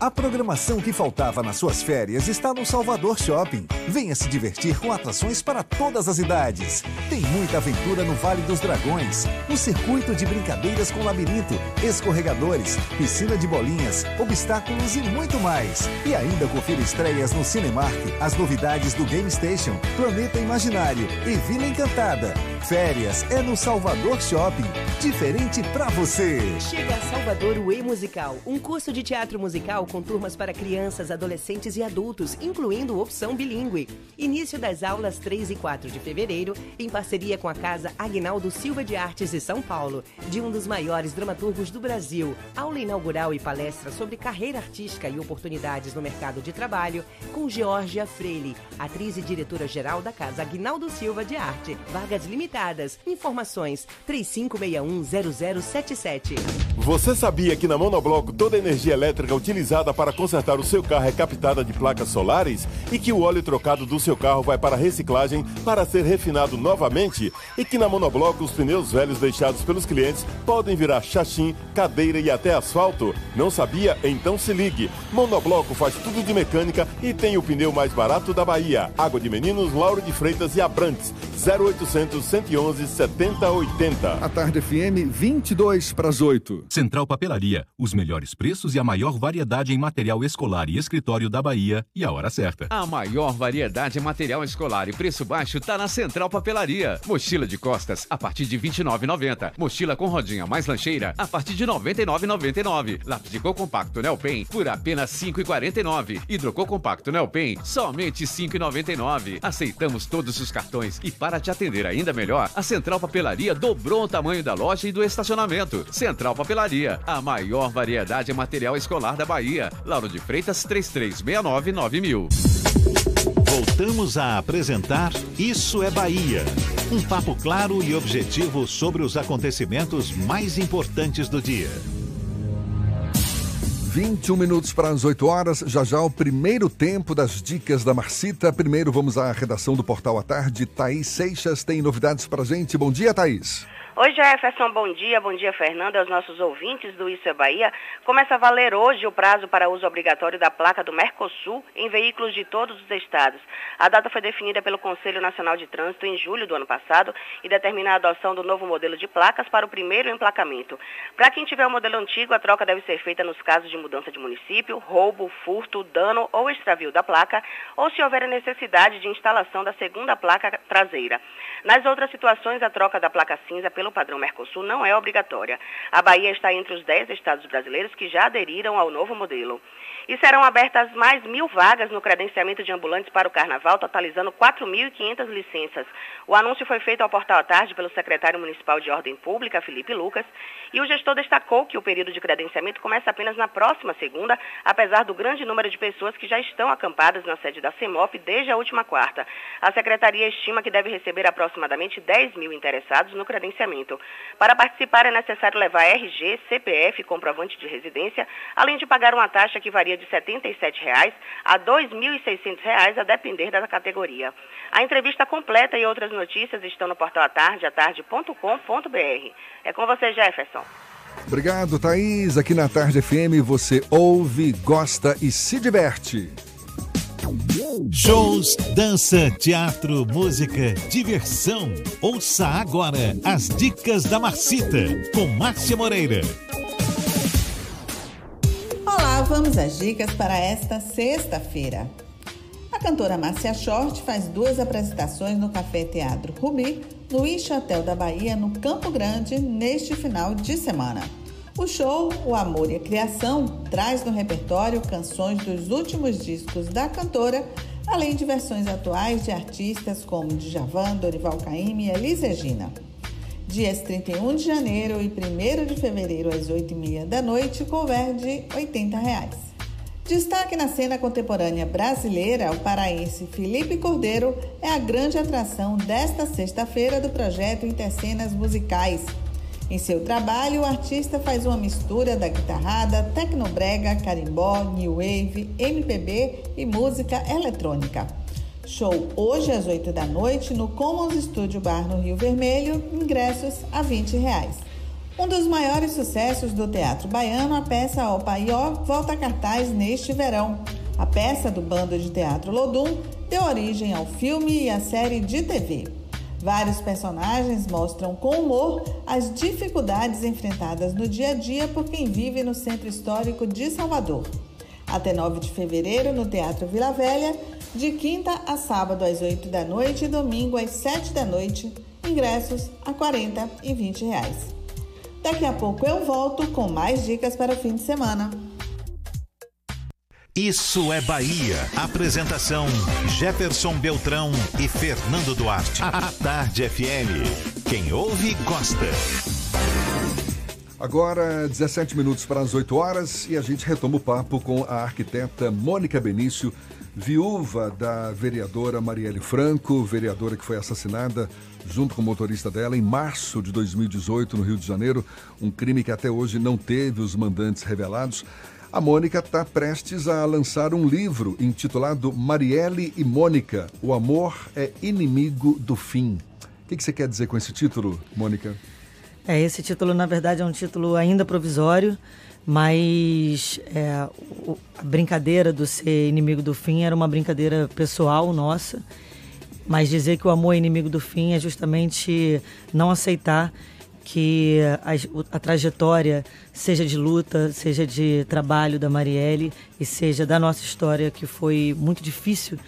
A programação que faltava nas suas férias está no Salvador Shopping. Venha se divertir com atrações para todas as idades. Tem muita aventura no Vale dos Dragões, um circuito de brincadeiras com labirinto, escorregadores, piscina de bolinhas, obstáculos e muito mais. E ainda confira estreias no Cinemark, as novidades do Game Station, Planeta Imaginário e Vila Encantada. Férias é no Salvador Shopping. Diferente pra você. Chega a Salvador o E-Musical, um curso de teatro musical com turmas para crianças, adolescentes e adultos, incluindo opção bilíngue. Início das aulas 3 e 4 de fevereiro, em parceria com a Casa Agnaldo Silva de Artes de São Paulo, de um dos maiores dramaturgos do Brasil. Aula inaugural e palestra sobre carreira artística e oportunidades no mercado de trabalho, com Georgia Freire, atriz e diretora-geral da Casa Agnaldo Silva de Arte. Vagas limitadas. Informações 35610077. Você sabia que na Monobloco toda a energia elétrica utilizada para consertar o seu carro é captada de placas solares? E que o óleo trocado do seu carro vai para reciclagem para ser refinado novamente? E que na Monobloco os pneus velhos deixados pelos clientes podem virar chachim, cadeira e até asfalto? Não sabia? Então se ligue. Monobloco faz tudo de mecânica e tem o pneu mais barato da Bahia. Água de Meninos, Lauro de Freitas e Abrantes. 0800 111 7080. A tarde FM 22 para as 8. Central Papelaria, os melhores preços e a maior variedade em material escolar e escritório da Bahia e a hora certa. A maior variedade em material escolar e preço baixo tá na Central Papelaria. Mochila de costas a partir de R$ 29,90. Mochila com rodinha mais lancheira a partir de R$ 99,99. Lápis de cor compacto Nelpen por apenas R$ 5,49. Hidrocor compacto Nelpen somente R$ 5,99. Aceitamos todos os cartões e para te atender ainda melhor, a Central Papelaria dobrou o tamanho da loja e do estacionamento. Central Papelaria, a maior variedade em material escolar da Bahia. Lauro de Freitas 3369 9000. Voltamos a apresentar Isso é Bahia. Um papo claro e objetivo sobre os acontecimentos mais importantes do dia. 21 minutos para as 8 horas, já já o primeiro tempo das dicas da Marcita. Primeiro vamos à redação do Portal à Tarde. Thaís Seixas tem novidades para a gente. Bom dia, Thaís. Oi, Jefferson, bom dia. Bom dia, Fernando, aos nossos ouvintes do Isso é Bahia. Começa a valer hoje o prazo para uso obrigatório da placa do Mercosul em veículos de todos os estados. A data foi definida pelo Conselho Nacional de Trânsito em julho do ano passado e determina a adoção do novo modelo de placas para o primeiro emplacamento. Para quem tiver o modelo antigo, a troca deve ser feita nos casos de mudança de município, roubo, furto, dano ou extravio da placa, ou se houver a necessidade de instalação da segunda placa traseira. Nas outras situações, a troca da placa cinza pelo padrão Mercosul não é obrigatória. A Bahia está entre os 10 estados brasileiros que já aderiram ao novo modelo. E serão abertas mais mil vagas no credenciamento de ambulantes para o Carnaval, totalizando 4.500 licenças. O anúncio foi feito ao Portal à Tarde pelo secretário municipal de Ordem Pública, Felipe Lucas, e o gestor destacou que o período de credenciamento começa apenas na próxima segunda, apesar do grande número de pessoas que já estão acampadas na sede da CEMOP desde a última quarta. A secretaria estima que deve receber aproximadamente 10 mil interessados no credenciamento. Para participar é necessário levar RG, CPF comprovante de residência, além de pagar uma taxa que varia de R$ 77,00 a R$ 2.600, a depender da categoria. A entrevista completa e outras notícias estão no portal atarde, atarde.com.br. É com você, Jefferson. Obrigado, Thaís. Aqui na Tarde FM você ouve, gosta e se diverte. Shows, dança, teatro, música, diversão. Ouça agora as dicas da Marcita com Márcia Moreira. Olá, vamos às dicas para esta sexta-feira. A cantora Márcia Short faz duas apresentações no Café Teatro Rubi, no Ixo Hotel da Bahia, no Campo Grande, neste final de semana. O show O Amor e a Criação traz no repertório canções dos últimos discos da cantora, além de versões atuais de artistas como Djavan, Dorival Caymmi e Elis Regina. Dias 31 de janeiro e 1 de fevereiro às 8h30 da noite, couvert de 80 reais. Destaque na cena contemporânea brasileira, o paraense Felipe Cordeiro é a grande atração desta sexta-feira do projeto Intercenas Musicais. Em seu trabalho, o artista faz uma mistura da guitarrada, tecnobrega, carimbó, new wave, MPB e música eletrônica. Show hoje às 8 da noite no Commons Studio Bar no Rio Vermelho, ingressos a 20 reais. Um dos maiores sucessos do teatro baiano, a peça Ó Paió volta a cartaz neste verão. A peça do bando de teatro Lodum deu origem ao filme e à série de TV. Vários personagens mostram com humor as dificuldades enfrentadas no dia a dia por quem vive no centro histórico de Salvador. Até 9 de fevereiro, no Teatro Vila Velha, de quinta a sábado às 8 da noite e domingo às 7 da noite, ingressos a 40 e 20 reais. Daqui a pouco eu volto com mais dicas para o fim de semana. Isso é Bahia. Apresentação: Jefferson Beltrão e Fernando Duarte. A Tarde FM. Quem ouve, gosta. Agora, 17 minutos para as 8 horas e a gente retoma o papo com a arquiteta Mônica Benício, viúva da vereadora Marielle Franco, vereadora que foi assassinada junto com o motorista dela em março de 2018 no Rio de Janeiro, um crime que até hoje não teve os mandantes revelados. A Mônica está prestes a lançar um livro intitulado Marielle e Mônica: O amor é inimigo do fim. O que, que você quer dizer com esse título, Mônica? É, esse título, na verdade, é um título ainda provisório, mas é, a brincadeira do ser inimigo do fim era uma brincadeira pessoal nossa. Mas dizer que o amor é inimigo do fim é justamente não aceitar que a, a, trajetória, seja de luta, seja de trabalho da Marielle e seja da nossa história, que foi muito difícil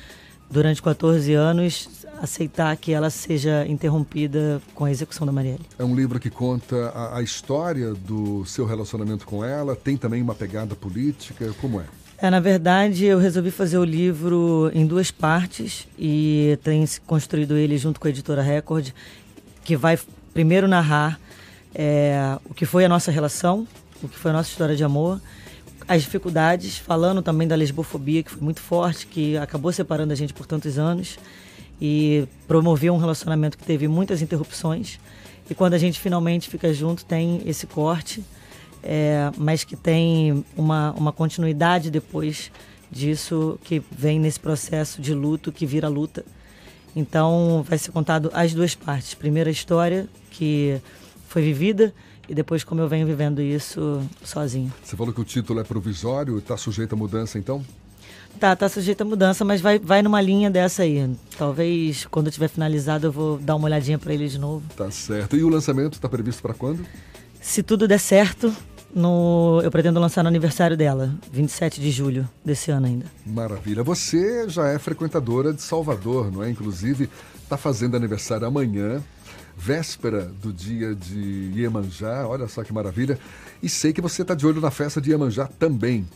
durante 14 anos, aceitar que ela seja interrompida com a execução da Marielle. É um livro que conta a, a história do seu relacionamento com ela, tem também uma pegada política, como é? É, na verdade, eu resolvi fazer o livro em duas partes e tenho construído ele junto com a editora Record, que vai primeiro narrar é, o que foi a nossa relação, o que foi a nossa história de amor, as dificuldades, falando também da lesbofobia, que foi muito forte, que acabou separando a gente por tantos anos e promoveu um relacionamento que teve muitas interrupções. E quando a gente finalmente fica junto, tem esse corte, é, mas que tem uma, uma continuidade depois disso, que vem nesse processo de luto que vira luta. Então, vai ser contado as duas partes. Primeiro, a história, que foi vivida e depois como eu venho vivendo isso sozinho. Você falou que o título é provisório, está sujeito a mudança então? Tá, tá sujeito a mudança, mas vai, vai numa linha dessa aí. Talvez quando eu tiver finalizado eu vou dar uma olhadinha para ele de novo. Tá certo. E o lançamento está previsto para quando? Se tudo der certo, no, eu pretendo lançar no aniversário dela, 27 de julho desse ano ainda. Maravilha. Você já é frequentadora de Salvador, não é? Inclusive, está fazendo aniversário amanhã véspera do dia de Iemanjá, olha só que maravilha. E sei que você está de olho na festa de Iemanjá também.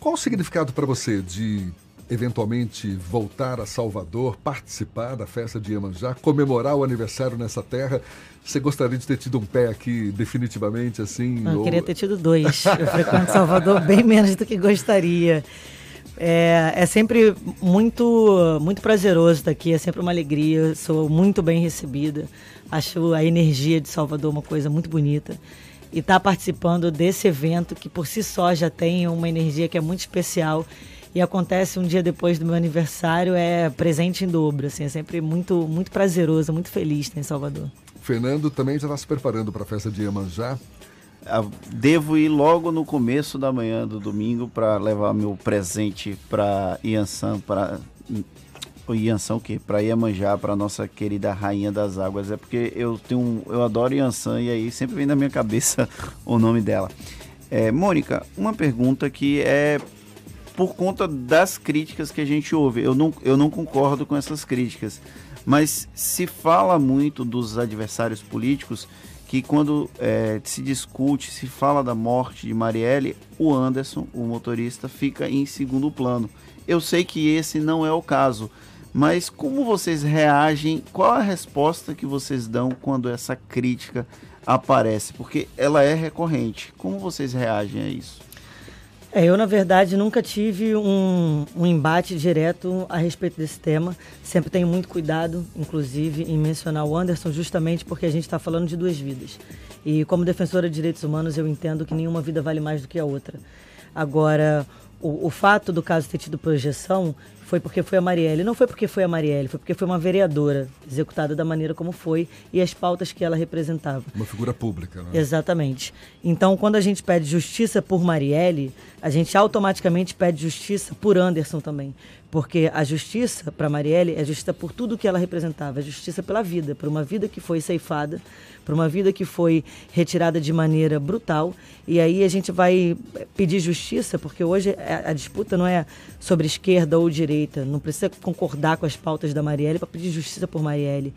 Qual o significado para você de eventualmente voltar a Salvador, participar da festa de Iemanjá, comemorar o aniversário nessa terra? Você gostaria de ter tido um pé aqui definitivamente assim? Eu ou... queria ter tido dois. Eu frequento Salvador bem menos do que gostaria. É, é sempre muito, muito prazeroso estar aqui, é sempre uma alegria, sou muito bem recebida. Acho a energia de Salvador uma coisa muito bonita. E estar tá participando desse evento que por si só já tem uma energia que é muito especial e acontece um dia depois do meu aniversário é presente em dobro, assim, é sempre muito muito prazeroso, muito feliz estar em Salvador. Fernando também já está se preparando para a festa de Iemanjá. Ah, devo ir logo no começo da manhã do domingo para levar meu presente para Iansã, para o Iansã o quê? Para Iemanjá, para nossa querida rainha das águas. É porque eu tenho eu adoro Iansã e aí sempre vem na minha cabeça o nome dela. É, Mônica, uma pergunta que é por conta das críticas que a gente ouve. Eu não, eu não concordo com essas críticas, mas se fala muito dos adversários políticos que quando é, se discute, se fala da morte de Marielle, o Anderson, o motorista, fica em segundo plano. Eu sei que esse não é o caso, mas como vocês reagem? Qual a resposta que vocês dão quando essa crítica aparece? Porque ela é recorrente. Como vocês reagem a isso? É, eu, na verdade, nunca tive um, um, embate direto a respeito desse tema. Sempre tenho muito cuidado, inclusive, em mencionar o Anderson, justamente porque a gente está falando de duas vidas. E, como defensora de direitos humanos, eu entendo que nenhuma vida vale mais do que a outra. Agora, o, o fato do caso ter tido projeção foi porque foi a Marielle. Não foi porque foi a Marielle, foi porque foi uma vereadora executada da maneira como foi e as pautas que ela representava. Uma figura pública, né? Exatamente. Então, quando a gente pede justiça por Marielle, a gente automaticamente pede justiça por Anderson também. Porque a justiça para Marielle é justiça por tudo que ela representava, é justiça pela vida, por uma vida que foi ceifada, por uma vida que foi retirada de maneira brutal. E aí a gente vai pedir justiça, porque hoje a, a disputa não é sobre esquerda ou direita, não precisa concordar com as pautas da Marielle para pedir justiça por Marielle.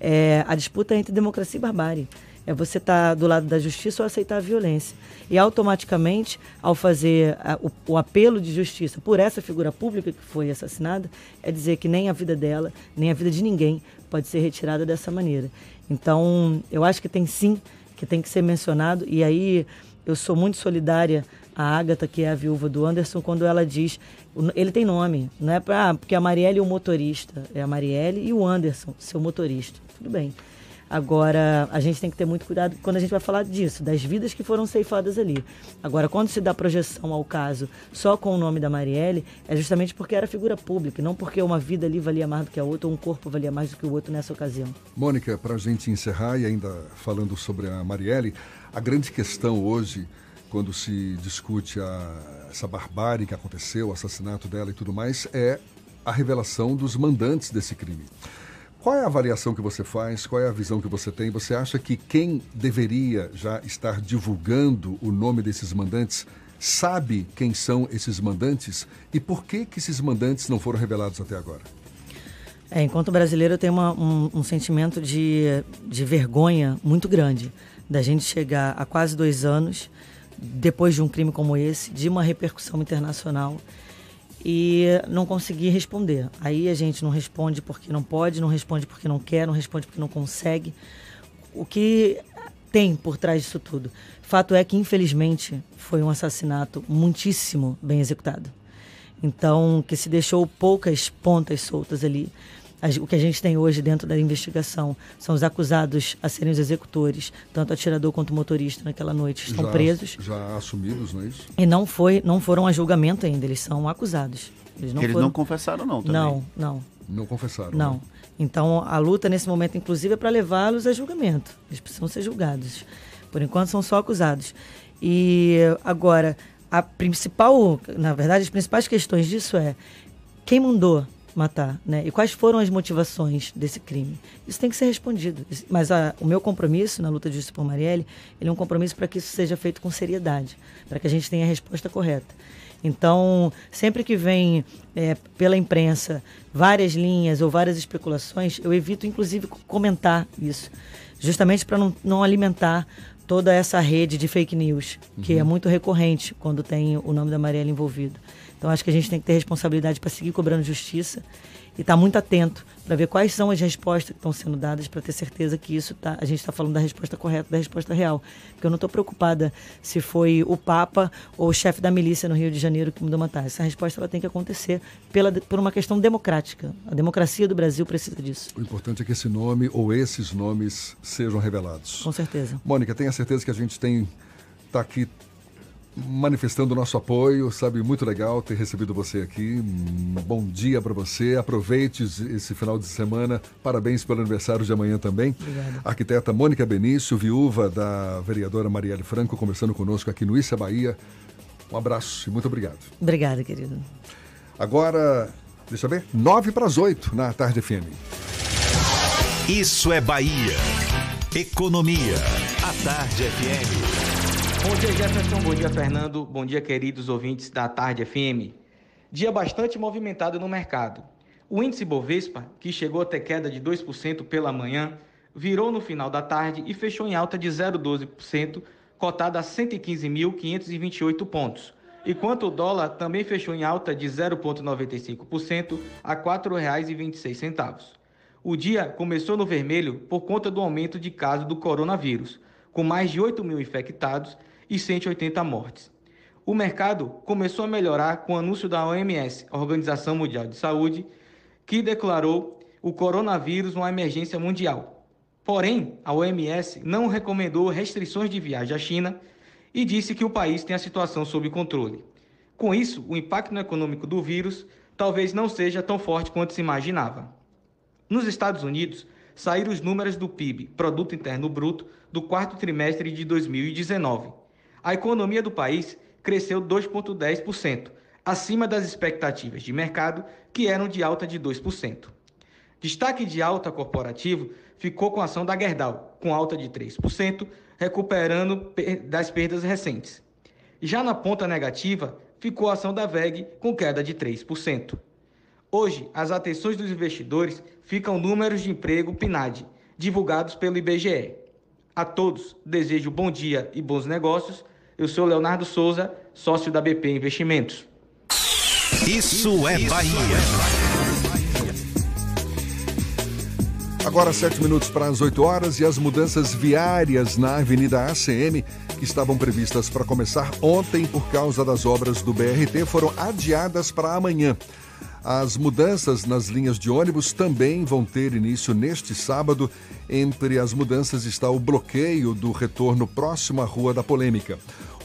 É, a disputa é entre democracia e barbárie. É você estar tá do lado da justiça ou aceitar a violência. E automaticamente, ao fazer a, o, o, apelo de justiça por essa figura pública que foi assassinada, é dizer que nem a vida dela, nem a vida de ninguém pode ser retirada dessa maneira. Então, eu acho que tem sim, que tem que ser mencionado. E aí, eu sou muito solidária à Agatha, que é a viúva do Anderson, quando ela diz. Ele tem nome, não é para. Porque a Marielle é o motorista. É a Marielle e o Anderson, seu motorista. Tudo bem. Agora, a gente tem que ter muito cuidado quando a gente vai falar disso, das vidas que foram ceifadas ali. Agora, quando se dá projeção ao caso só com o nome da Marielle, é justamente porque era figura pública, não porque uma vida ali valia mais do que a outra, ou um corpo valia mais do que o outro nessa ocasião. Mônica, para a gente encerrar e ainda falando sobre a Marielle, a grande questão hoje, quando se discute a, essa barbárie que aconteceu, o assassinato dela e tudo mais, é a revelação dos mandantes desse crime. Qual é a avaliação que você faz? Qual é a visão que você tem? Você acha que quem deveria já estar divulgando o nome desses mandantes sabe quem são esses mandantes e por que, que esses mandantes não foram revelados até agora? É, enquanto brasileiro, eu tenho uma, um, um, sentimento de, de vergonha muito grande da gente chegar a quase dois anos depois de um crime como esse, de uma repercussão internacional e não consegui responder. Aí a gente não responde porque não pode, não responde porque não quer, não responde porque não consegue. O que tem por trás disso tudo? Fato é que, infelizmente, foi um assassinato muitíssimo bem executado. Então, que se deixou poucas pontas soltas ali o que a gente tem hoje dentro da investigação são os acusados a serem os executores, tanto atirador quanto motorista naquela noite estão já, presos. Já assumidos, não é isso? E não foi, não foram a julgamento ainda, eles são acusados. Eles não, eles foram... não confessaram não também. Não, não. Não confessaram. Não. Né? Então a luta nesse momento, inclusive, é para levá-los a julgamento. Eles precisam ser julgados. Por enquanto são só acusados. E agora a principal, na verdade, as principais questões disso é quem mandou matar, né? E quais foram as motivações desse crime? Isso tem que ser respondido. Mas a, o meu compromisso na luta de justiça por Marielle, ele é um compromisso para que isso seja feito com seriedade, para que a gente tenha a resposta correta. Então, sempre que vem é, pela imprensa várias linhas ou várias especulações, eu evito, inclusive, comentar isso, justamente para não, não alimentar toda essa rede de fake news, que é uhum. é muito recorrente quando tem o nome da Marielle envolvido. Então acho que a gente tem que ter responsabilidade para seguir cobrando justiça e estar tá muito atento para ver quais são as respostas que estão sendo dadas para ter certeza que isso tá, a gente está falando da resposta correta, da resposta real. Porque eu não estou preocupada se foi o Papa ou o chefe da milícia no Rio de Janeiro que mandou matar. Essa resposta ela tem que acontecer pela, por uma questão democrática. A democracia do Brasil precisa disso. O importante é que esse nome ou esses nomes sejam revelados. Com certeza. Mônica, tenha certeza que a gente tem está aqui manifestando o nosso apoio, sabe? Muito legal ter recebido você aqui. Um bom dia para você. Aproveite esse final de semana. Parabéns pelo aniversário de amanhã também. Obrigada. Arquiteta Mônica Benício, viúva da vereadora Marielle Franco, conversando conosco aqui no Issa Bahia. Um abraço e muito obrigado. Obrigada, querido. Agora, deixa eu ver, nove para as oito na Tarde FM. Isso é Bahia. Economia. A Tarde FM. Bom dia, Jefferson. Bom dia, Fernando. Bom dia, queridos ouvintes da Tarde FM. Dia bastante movimentado no mercado. O índice Bovespa, que chegou a ter queda de 2% pela manhã, virou no final da tarde e fechou em alta de 0,12%, cotado a 115.528 pontos. Enquanto o dólar também fechou em alta de 0,95% a R$ 4,26. O dia começou no vermelho por conta do aumento de casos do coronavírus, com mais de 8 mil infectados e 180 mortes. O mercado começou a melhorar com o anúncio da OMS, Organização Mundial de Saúde, que declarou o coronavírus uma emergência mundial. Porém, a OMS não recomendou restrições de viagem à China e disse que o país tem a situação sob controle. Com isso, o impacto econômico do vírus talvez não seja tão forte quanto se imaginava. Nos Estados Unidos, saíram os números do PIB, Produto Interno Bruto, do quarto trimestre de 2019. A economia do país cresceu 2,10%, acima das expectativas de mercado, que eram de alta de 2%. Destaque de alta corporativo ficou com a ação da Gerdau, com alta de 3%, recuperando das perdas recentes. Já na ponta negativa, ficou a ação da VEG, com queda de 3%. Hoje, as atenções dos investidores ficam números de emprego PNAD, divulgados pelo IBGE. A todos, desejo bom dia e bons negócios. Eu sou Leonardo Souza, sócio da BP Investimentos. Isso é Bahia. Agora, sete minutos para as 8 horas e as mudanças viárias na Avenida ACM, que estavam previstas para começar ontem por causa das obras do BRT, foram adiadas para amanhã. As mudanças nas linhas de ônibus também vão ter início neste sábado. Entre as mudanças está o bloqueio do retorno próximo à Rua da Polêmica.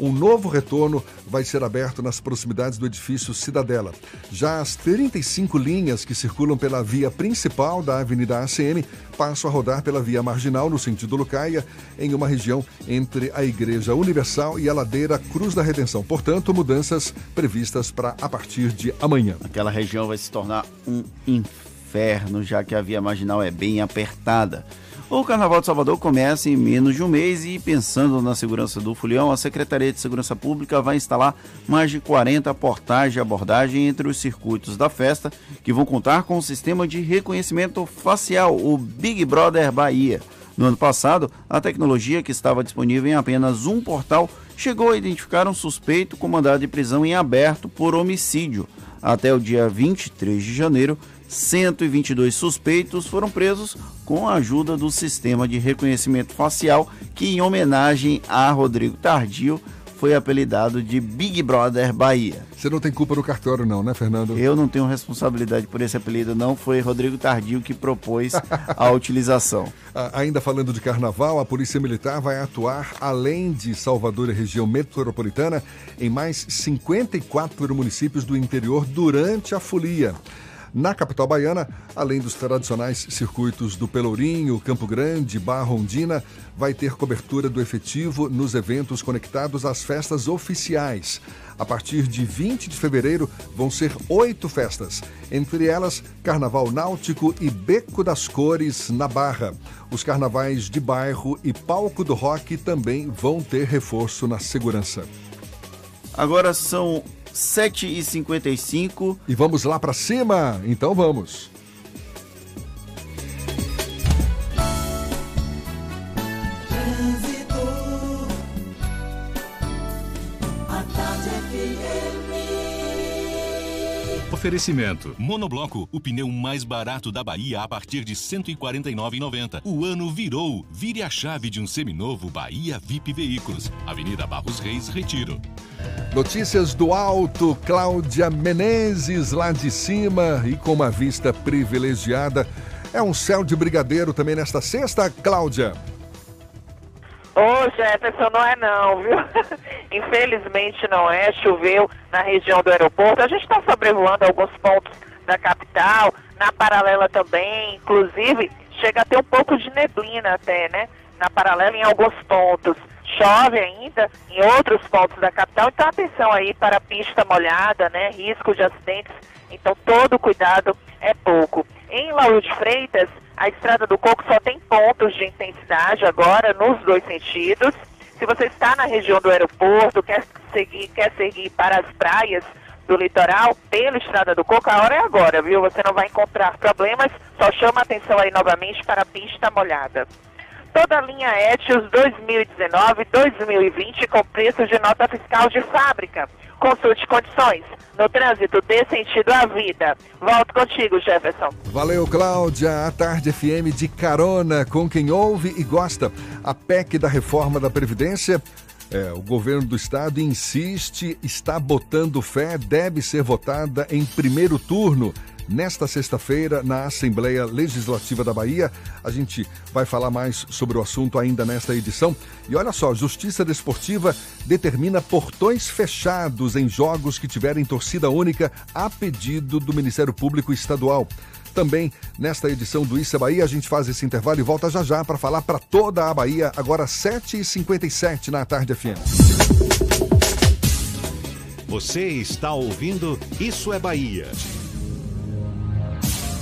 Um novo retorno vai ser aberto nas proximidades do edifício Cidadela. Já as 35 linhas que circulam pela via principal da Avenida ACM passam a rodar pela via marginal no sentido Lucaia, em uma região entre a Igreja Universal e a ladeira Cruz da Redenção. Portanto, mudanças previstas para a partir de amanhã. Aquela região vai se tornar um inferno, já que a via marginal é bem apertada. O Carnaval de Salvador começa em menos de um mês e, pensando na segurança do Fulião, a Secretaria de Segurança Pública vai instalar mais de 40 portais de abordagem entre os circuitos da festa, que vão contar com um sistema de reconhecimento facial, o Big Brother Bahia. No ano passado, a tecnologia que estava disponível em apenas um portal chegou a identificar um suspeito com mandado de prisão em aberto por homicídio. Até o dia 23 de janeiro, 122 suspeitos foram presos com a ajuda do sistema de reconhecimento facial, que, em homenagem a Rodrigo Tardio, foi apelidado de Big Brother Bahia. Você não tem culpa no cartório, não, né, Fernando? Eu não tenho responsabilidade por esse apelido, não. Foi Rodrigo Tardio que propôs a utilização. Ainda falando de carnaval, a Polícia Militar vai atuar além de Salvador e região metropolitana em mais 54 municípios do interior durante a folia. Na capital baiana, além dos tradicionais circuitos do Pelourinho, Campo Grande, Barra Ondina, vai ter cobertura do efetivo nos eventos conectados às festas oficiais. A partir de 20 de fevereiro vão ser oito festas, entre elas Carnaval Náutico e Beco das Cores na Barra. Os carnavais de bairro e Palco do Rock também vão ter reforço na segurança. Agora são 7h55. E vamos lá para cima? Então vamos. Oferecimento. Monobloco, o pneu mais barato da Bahia a partir de R$ 149,90. O ano virou. Vire a chave de um seminovo Bahia VIP Veículos. Avenida Barros Reis, Retiro. Notícias do alto, Cláudia Menezes lá de cima e com uma vista privilegiada. É um céu de brigadeiro também nesta sexta, Cláudia. Ô, Jefferson, não é não, viu? Infelizmente não é. Choveu na região do aeroporto. A gente está sobrevoando alguns pontos da capital, na paralela também. Inclusive, chega a ter um pouco de neblina até, né? Na paralela em alguns pontos. Chove ainda em outros pontos da capital. Então, atenção aí para pista molhada, né? Risco de acidentes. Então, todo cuidado é pouco. Em Lauro de Freitas, a Estrada do Coco só tem pontos de intensidade agora nos dois sentidos. Se você está na região do aeroporto, quer seguir, quer seguir para as praias do litoral pela Estrada do Coco, a hora é agora, viu? Você não vai encontrar problemas, só chama atenção aí novamente para a pista molhada. Toda a linha Etios 2019-2020 com preço de nota fiscal de fábrica. Consulte condições. No trânsito, dê sentido à vida. Volto contigo, Jefferson. Valeu, Cláudia. A Tarde FM de carona com quem ouve e gosta. A PEC da reforma da Previdência. É, o governo do estado insiste, está botando fé, deve ser votada em primeiro turno. Nesta sexta-feira na Assembleia Legislativa da Bahia. A gente vai falar mais sobre o assunto ainda nesta edição. E olha só, Justiça Desportiva determina portões fechados em jogos que tiverem torcida única a pedido do Ministério Público Estadual. Também nesta edição do Issa Bahia, a gente faz esse intervalo e volta já já para falar para toda a Bahia, agora 7h57 na tarde FM. Você está ouvindo Isso é Bahia.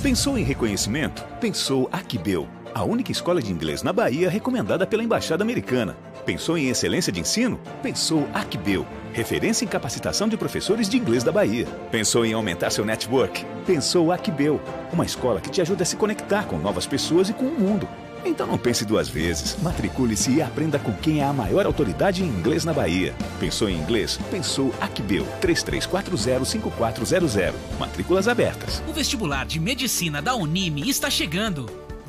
Pensou em reconhecimento? Pensou Aquibel, a única escola de inglês na Bahia recomendada pela Embaixada Americana. Pensou em excelência de ensino? Pensou Aquibel, referência em capacitação de professores de inglês da Bahia. Pensou em aumentar seu network? Pensou Aquibel, uma escola que te ajuda a se conectar com novas pessoas e com o mundo. Então não pense duas vezes. Matricule-se e aprenda com quem é a maior autoridade em inglês na Bahia. Pensou em inglês? Pensou Aquibel 33405400. Matrículas abertas. O vestibular de medicina da Unime está chegando.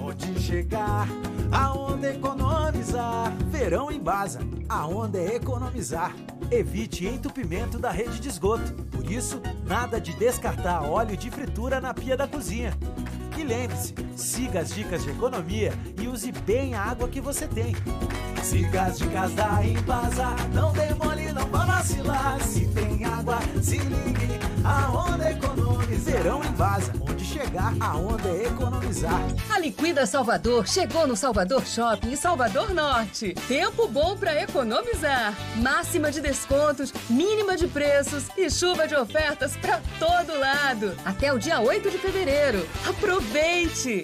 Onde chegar, aonde economizar. Verão em Baza, aonde é economizar. Evite entupimento da rede de esgoto. Por isso, nada de descartar óleo de fritura na pia da cozinha. E lembre-se, siga as dicas de economia e use bem a água que você tem. Siga as dicas da Embasa, não demole, não vá vacilar. Se tem água, se ligue, aonde economizar. Verão Embasa, onde chegar, aonde é economizar. A Liquida Salvador chegou no Salvador Shopping em Salvador Norte. Tempo bom para economizar. Máxima de descontos, mínima de preços e chuva de ofertas para todo lado. Até o dia 8 de fevereiro. Aproveite!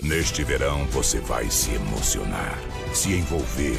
Neste verão você vai se emocionar, se envolver,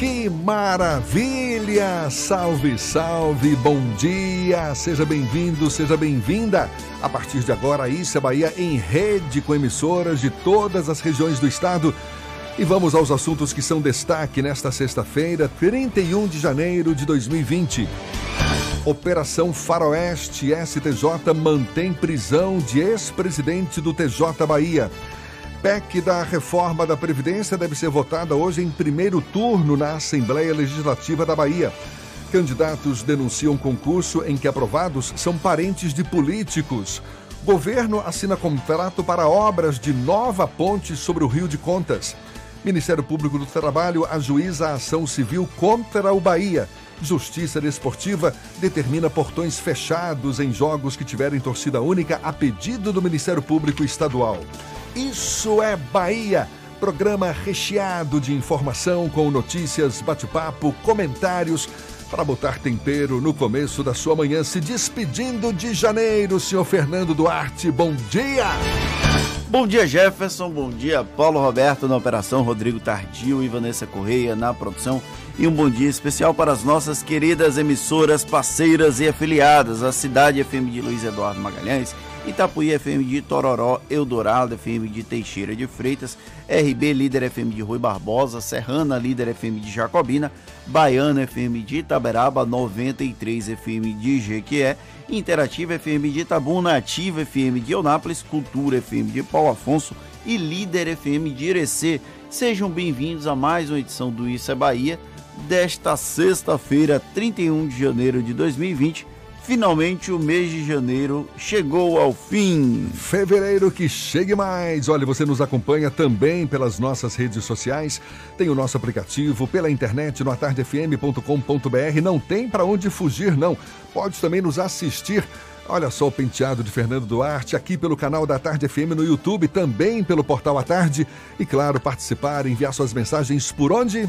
Que maravilha! Salve, salve, bom dia! Seja bem-vindo, seja bem-vinda. A partir de agora, Isso é Bahia em rede com emissoras de todas as regiões do estado. E vamos aos assuntos que são destaque nesta sexta-feira, 31 de janeiro de 2020. Operação Faroeste STJ mantém prisão de ex-presidente do TJ Bahia. PEC da reforma da Previdência deve ser votada hoje em primeiro turno na Assembleia Legislativa da Bahia. Candidatos denunciam concurso em que aprovados são parentes de políticos. Governo assina contrato para obras de nova ponte sobre o Rio de Contas. Ministério Público do Trabalho ajuiza a ação civil contra o Bahia. Justiça Desportiva determina portões fechados em jogos que tiverem torcida única a pedido do Ministério Público Estadual. Isso é Bahia. Programa recheado de informação com notícias, bate-papo, comentários para botar tempero no começo da sua manhã, se despedindo de janeiro, senhor Fernando Duarte. Bom dia! Bom dia, Jefferson. Bom dia, Paulo Roberto na operação, Rodrigo Tardio e Vanessa Correia na produção. E um bom dia especial para as nossas queridas emissoras, parceiras e afiliadas, a Cidade FM de Luiz Eduardo Magalhães Itapuí FM de Tororó, Eldorado FM de Teixeira de Freitas, RB Líder FM de Rui Barbosa, Serrana Líder FM de Jacobina, Baiana FM de Itaberaba, 93 FM de Jequié, Interativa FM de Itabuna, Ativa FM de Eunápolis, Cultura FM de Paulo Afonso e Líder FM de Irecê. Sejam bem-vindos a mais uma edição do Isso é Bahia desta sexta-feira, 31 de janeiro de 2020. Finalmente o mês de janeiro chegou ao fim. Fevereiro que chegue mais. Olha, você nos acompanha também pelas nossas redes sociais. Tem o nosso aplicativo pela internet no atardefm.com.br. Não tem para onde fugir, não. Pode também nos assistir. Olha só o penteado de Fernando Duarte aqui pelo canal da Tarde FM no YouTube, também pelo portal A Tarde. E claro, participar, enviar suas mensagens por onde?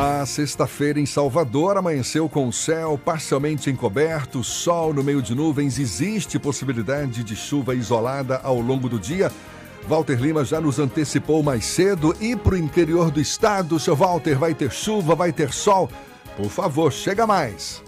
A sexta-feira em Salvador amanheceu com o céu parcialmente encoberto, sol no meio de nuvens. Existe possibilidade de chuva isolada ao longo do dia. Walter Lima já nos antecipou mais cedo. E para o interior do estado, seu Walter, vai ter chuva, vai ter sol? Por favor, chega mais.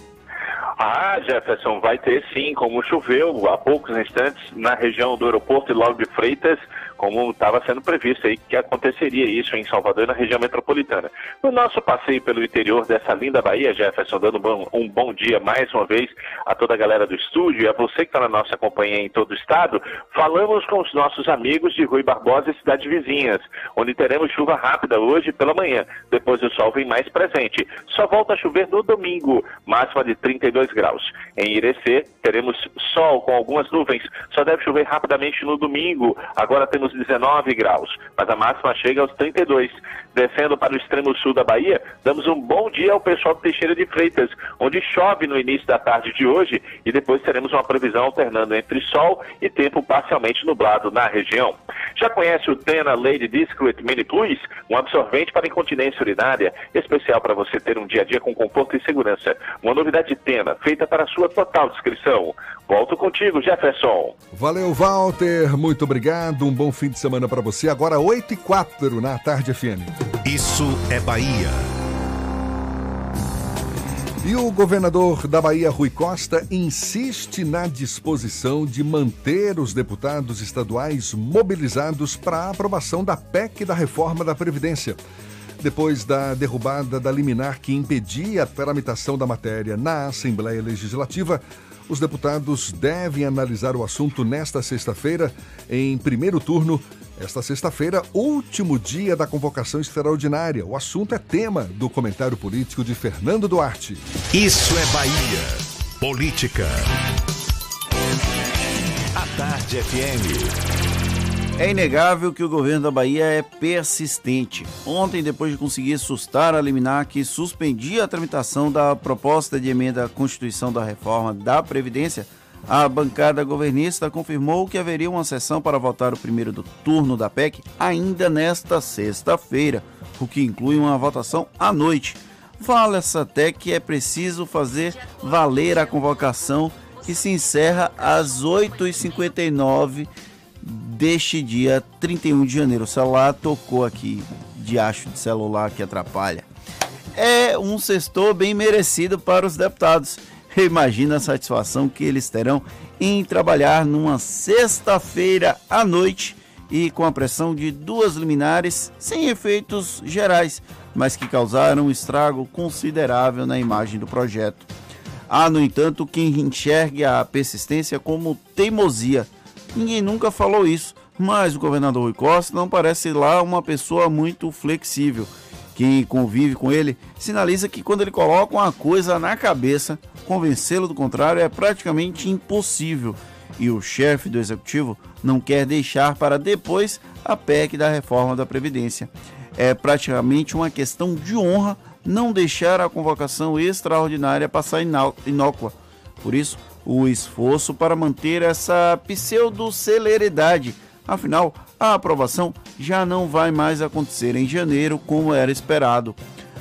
Ah, Jefferson, vai ter sim, como choveu há poucos instantes na região do aeroporto e logo de Freitas, como estava sendo previsto aí que aconteceria isso em Salvador e na região metropolitana. No nosso passeio pelo interior dessa linda Bahia, Jefferson, dando bom, um bom dia mais uma vez a toda a galera do estúdio e a você que está na nossa companhia em todo o estado, falamos com os nossos amigos de Rui Barbosa e cidades vizinhas, onde teremos chuva rápida hoje pela manhã, depois o sol vem mais presente. Só volta a chover no domingo, máxima de 32 graus. Em Irecê, teremos sol com algumas nuvens, só deve chover rapidamente no domingo. Agora temos 19 graus, mas a máxima chega aos 32. Descendo para o extremo sul da Bahia, damos um bom dia ao pessoal de Teixeira de Freitas, onde chove no início da tarde de hoje e depois teremos uma previsão alternando entre sol e tempo parcialmente nublado na região. Já conhece o Tena Lady Discreet Mini Plus, um absorvente para incontinência urinária, especial para você ter um dia a dia com conforto e segurança. Uma novidade Tena, feita para sua total descrição. Volto contigo, Jefferson. Valeu, Walter. Muito obrigado. Um bom fim de semana para você. Agora 8 e 4 na Tarde FM. Isso é Bahia. E o governador da Bahia, Rui Costa, insiste na disposição de manter os deputados estaduais mobilizados para a aprovação da PEC da reforma da Previdência. Depois da derrubada da liminar que impedia a tramitação da matéria na Assembleia Legislativa, os deputados devem analisar o assunto nesta sexta-feira, em primeiro turno. Esta sexta-feira, último dia da convocação extraordinária. O assunto é tema do comentário político de Fernando Duarte. Isso é Bahia. Política. A Tarde FM. É inegável que o governo da Bahia é persistente. Ontem, depois de conseguir sustar a liminar que suspendia a tramitação da proposta de emenda à Constituição da reforma da Previdência, a bancada governista confirmou que haveria uma sessão para votar o primeiro do turno da PEC ainda nesta sexta-feira, o que inclui uma votação à noite. Fala-se até que é preciso fazer valer a convocação que se encerra às 8h59 deste dia 31 de janeiro. O celular tocou aqui, de acho de celular que atrapalha. É um sextor bem merecido para os deputados. Imagina a satisfação que eles terão em trabalhar numa sexta-feira à noite e com a pressão de duas liminares sem efeitos gerais, mas que causaram um estrago considerável na imagem do projeto. Há, no entanto, quem enxergue a persistência como teimosia. Ninguém nunca falou isso, mas o governador Rui Costa não parece lá uma pessoa muito flexível. Quem convive com ele sinaliza que quando ele coloca uma coisa na cabeça, convencê-lo do contrário é praticamente impossível. E o chefe do executivo não quer deixar para depois a PEC da reforma da Previdência. É praticamente uma questão de honra não deixar a convocação extraordinária passar inócua. Por isso, o esforço para manter essa pseudo-celeridade. Afinal, a aprovação já não vai mais acontecer em janeiro como era esperado.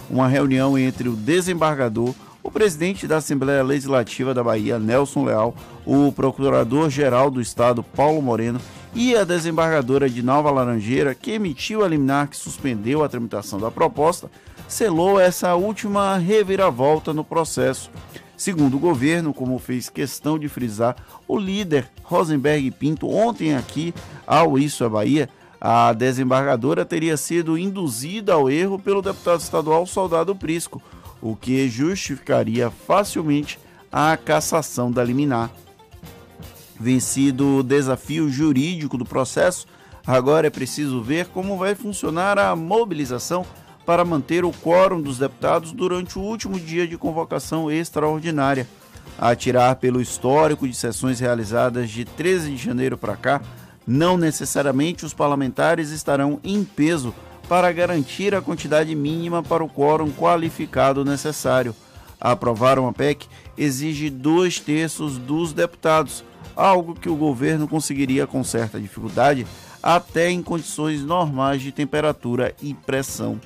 Uma reunião entre o desembargador, o presidente da Assembleia Legislativa da Bahia, Nelson Leal, o procurador-geral do Estado, Paulo Moreno, e a desembargadora de Nova Laranjeira, que emitiu a liminar que suspendeu a tramitação da proposta, selou essa última reviravolta no processo. Segundo o governo, como fez questão de frisar o líder Rosenberg Pinto ontem aqui ao Isso é Bahia, a desembargadora teria sido induzida ao erro pelo deputado estadual Soldado Prisco, o que justificaria facilmente a cassação da liminar. Vencido o desafio jurídico do processo, agora é preciso ver como vai funcionar a mobilização para manter o quórum dos deputados durante o último dia de convocação extraordinária. A tirar pelo histórico de sessões realizadas de 13 de janeiro para cá, não necessariamente os parlamentares estarão em peso para garantir a quantidade mínima para o quórum qualificado necessário. Aprovar uma PEC exige dois terços dos deputados, algo que o governo conseguiria com certa dificuldade até em condições normais de temperatura e pressão.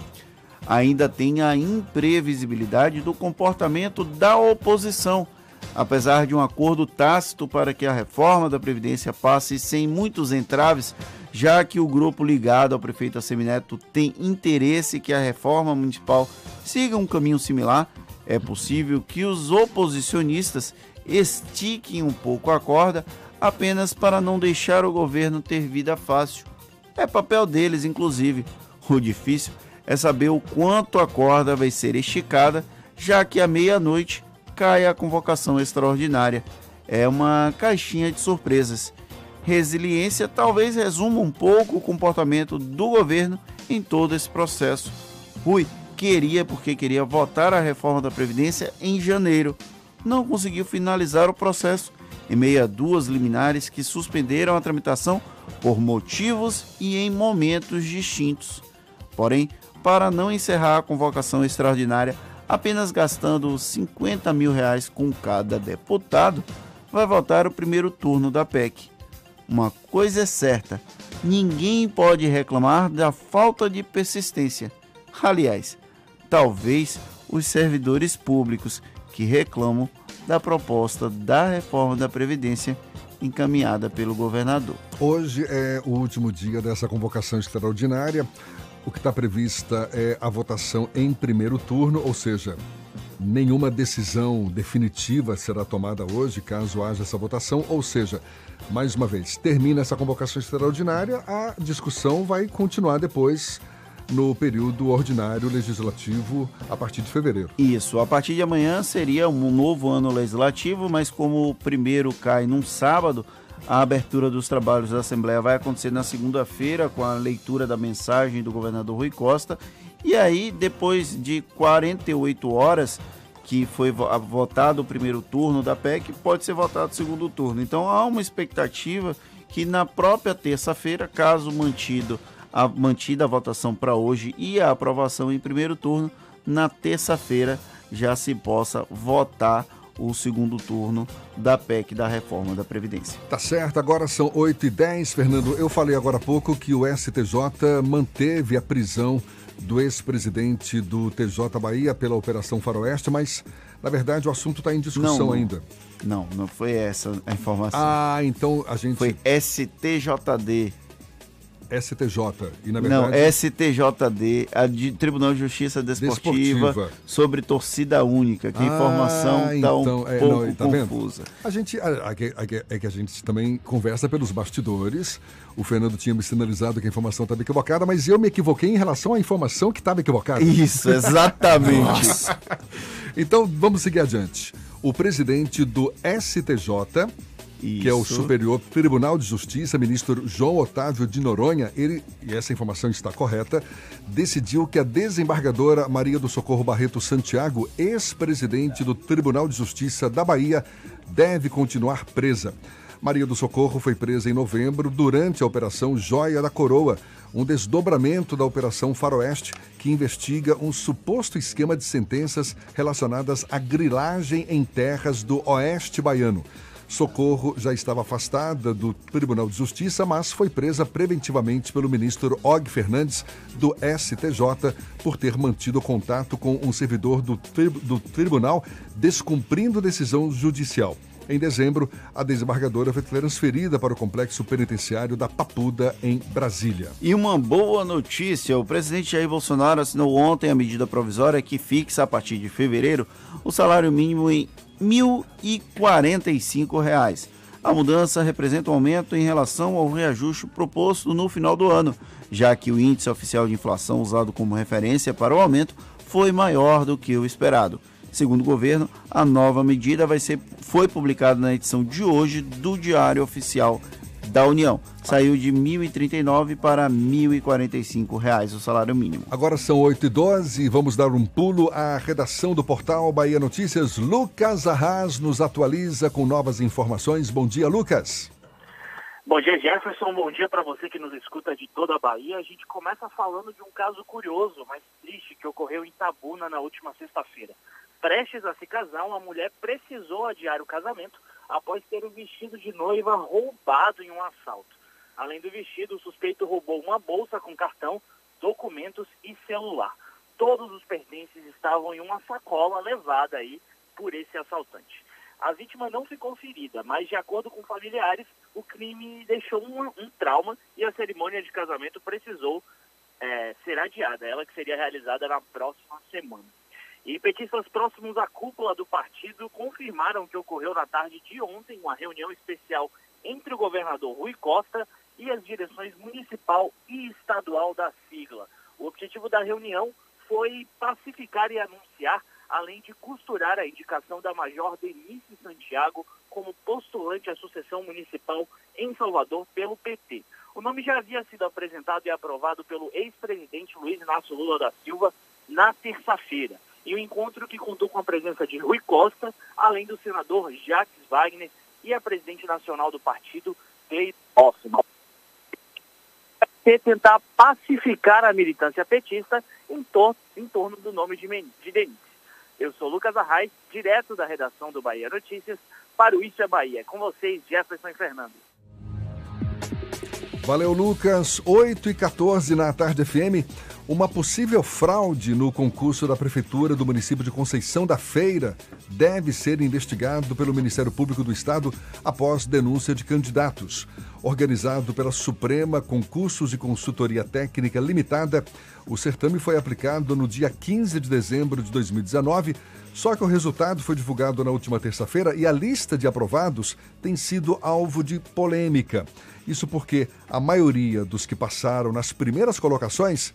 Ainda tem a imprevisibilidade do comportamento da oposição. Apesar de um acordo tácito para que a reforma da Previdência passe sem muitos entraves, já que o grupo ligado ao prefeito Assemineto tem interesse que a reforma municipal siga um caminho similar, é possível que os oposicionistas estiquem um pouco a corda apenas para não deixar o governo ter vida fácil. É papel deles, inclusive. O difícil é saber o quanto a corda vai ser esticada, já que à meia-noite cai a convocação extraordinária. É uma caixinha de surpresas. Resiliência talvez resuma um pouco o comportamento do governo em todo esse processo. Rui queria, porque queria votar a reforma da Previdência em janeiro. Não conseguiu finalizar o processo em meio a duas liminares que suspenderam a tramitação por motivos e em momentos distintos. Porém, para não encerrar a convocação extraordinária apenas gastando 50 mil reais com cada deputado, vai votar o primeiro turno da PEC. Uma coisa é certa: ninguém pode reclamar da falta de persistência. Aliás, talvez os servidores públicos que reclamam da proposta da reforma da Previdência encaminhada pelo governador. Hoje é o último dia dessa convocação extraordinária. O que está prevista é a votação em primeiro turno, ou seja, nenhuma decisão definitiva será tomada hoje caso haja essa votação, ou seja, mais uma vez, termina essa convocação extraordinária, a discussão vai continuar depois no período ordinário legislativo a partir de fevereiro. Isso, a partir de amanhã seria um novo ano legislativo, mas como o primeiro cai num sábado, a abertura dos trabalhos da Assembleia vai acontecer na segunda-feira com a leitura da mensagem do governador Rui Costa. E aí, depois de 48 horas que foi votado o primeiro turno da PEC, pode ser votado o segundo turno. Então há uma expectativa que na própria terça-feira, caso mantido a, mantida a votação para hoje e a aprovação em primeiro turno, na terça-feira já se possa votar o segundo turno da PEC da reforma da Previdência. Tá certo, agora são 8 e 10 Fernando. Eu falei agora há pouco que o STJ manteve a prisão do ex-presidente do TJ Bahia pela Operação Faroeste, mas na verdade o assunto está em discussão não, não, ainda. Não, não foi essa a informação. Ah, então a gente. Foi STJD. STJ. E, na verdade... Não, STJD, a de Tribunal de Justiça Desportiva, Desportiva. sobre torcida única, que a informação está ah, então, um é, pouco não, tá confusa. Vendo? A gente, é que a gente também conversa pelos bastidores. O Fernando tinha me sinalizado que a informação estava equivocada, mas eu me equivoquei em relação à informação que estava equivocada. Isso, exatamente. então, vamos seguir adiante. O presidente do STJ isso. que é o Superior Tribunal de Justiça, ministro João Otávio de Noronha, ele, e essa informação está correta, decidiu que a desembargadora Maria do Socorro Barreto Santiago, ex-presidente do Tribunal de Justiça da Bahia, deve continuar presa. Maria do Socorro foi presa em novembro durante a Operação Joia da Coroa, um desdobramento da Operação Faroeste, que investiga um suposto esquema de sentenças relacionadas à grilagem em terras do Oeste Baiano. Socorro já estava afastada do Tribunal de Justiça, mas foi presa preventivamente pelo ministro Og Fernandes, do STJ, por ter mantido contato com um servidor do, tri do tribunal, descumprindo decisão judicial. Em dezembro, a desembargadora foi transferida para o complexo penitenciário da Papuda, em Brasília. E uma boa notícia: o presidente Jair Bolsonaro assinou ontem a medida provisória que fixa, a partir de fevereiro, o salário mínimo em R$ 1.045. A mudança representa um aumento em relação ao reajuste proposto no final do ano, já que o índice oficial de inflação usado como referência para o aumento foi maior do que o esperado. Segundo o governo, a nova medida vai ser, foi publicada na edição de hoje do Diário Oficial da União. Saiu de R$ 1.039 para 1.045 reais o salário mínimo. Agora são 8h12 e vamos dar um pulo à redação do portal Bahia Notícias. Lucas Arras nos atualiza com novas informações. Bom dia, Lucas. Bom dia, Jefferson. Bom dia para você que nos escuta de toda a Bahia. A gente começa falando de um caso curioso, mas triste, que ocorreu em Tabuna na última sexta-feira. Prestes a se casar, uma mulher precisou adiar o casamento após ter o vestido de noiva roubado em um assalto. Além do vestido, o suspeito roubou uma bolsa com cartão, documentos e celular. Todos os pertences estavam em uma sacola levada aí por esse assaltante. A vítima não ficou ferida, mas de acordo com familiares, o crime deixou um, um trauma e a cerimônia de casamento precisou é, ser adiada, ela que seria realizada na próxima semana. E petistas próximos à cúpula do partido confirmaram que ocorreu na tarde de ontem uma reunião especial entre o governador Rui Costa e as direções municipal e estadual da sigla. O objetivo da reunião foi pacificar e anunciar, além de costurar a indicação da Major Denise Santiago como postulante à sucessão municipal em Salvador pelo PT. O nome já havia sido apresentado e aprovado pelo ex-presidente Luiz Inácio Lula da Silva na terça-feira e o um encontro que contou com a presença de Rui Costa, além do senador Jacques Wagner e a presidente nacional do partido, Cleide Hoffmann. Tentar pacificar a militância petista em, tor em torno do nome de, de Denise. Eu sou Lucas Arraes, direto da redação do Bahia Notícias, para o Isso é Bahia. Com vocês, Jefferson e Fernando. Valeu, Lucas. 8 e 14 na Tarde FM. Uma possível fraude no concurso da Prefeitura do município de Conceição da Feira deve ser investigado pelo Ministério Público do Estado após denúncia de candidatos. Organizado pela Suprema Concursos e Consultoria Técnica Limitada, o certame foi aplicado no dia 15 de dezembro de 2019, só que o resultado foi divulgado na última terça-feira e a lista de aprovados tem sido alvo de polêmica. Isso porque a maioria dos que passaram nas primeiras colocações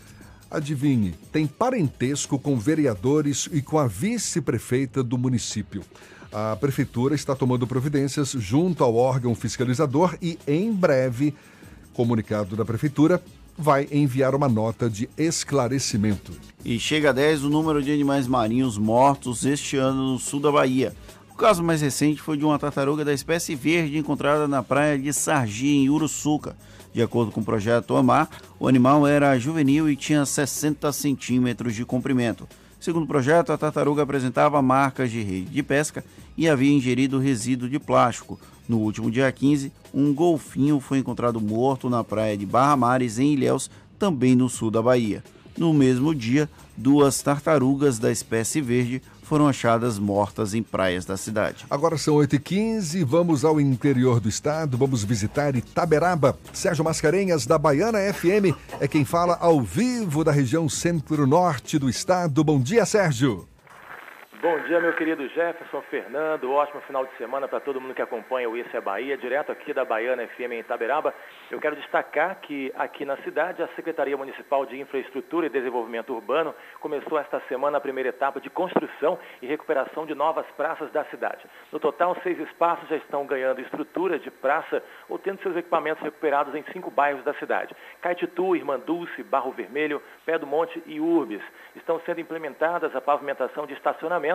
Adivinhe, tem parentesco com vereadores e com a vice-prefeita do município. A prefeitura está tomando providências junto ao órgão fiscalizador e, em breve, comunicado da prefeitura, vai enviar uma nota de esclarecimento. E chega a 10 o número de animais marinhos mortos este ano no sul da Bahia. O caso mais recente foi de uma tartaruga da espécie verde encontrada na praia de Sargi, em Uruçuca. De acordo com o projeto Amar, o animal era juvenil e tinha 60 centímetros de comprimento. Segundo o projeto, a tartaruga apresentava marcas de rede de pesca e havia ingerido resíduo de plástico. No último dia 15, um golfinho foi encontrado morto na praia de Barra Mares, em Ilhéus, também no sul da Bahia. No mesmo dia, duas tartarugas da espécie verde foram achadas mortas em praias da cidade. Agora são 8h15, vamos ao interior do estado, vamos visitar Itaberaba. Sérgio Mascarenhas, da Baiana FM, é quem fala ao vivo da região centro-norte do estado. Bom dia, Sérgio. Bom dia, meu querido Jefferson Fernando. Ótimo final de semana para todo mundo que acompanha o Isso é Bahia, direto aqui da Baiana FM em Itaberaba. Eu quero destacar que aqui na cidade, a Secretaria Municipal de Infraestrutura e Desenvolvimento Urbano começou esta semana a primeira etapa de construção e recuperação de novas praças da cidade. No total, seis espaços já estão ganhando estrutura de praça ou tendo seus equipamentos recuperados em cinco bairros da cidade. Caetitu, Irmã Dulce, Barro Vermelho, Pé do Monte e Urbes. Estão sendo implementadas a pavimentação de estacionamento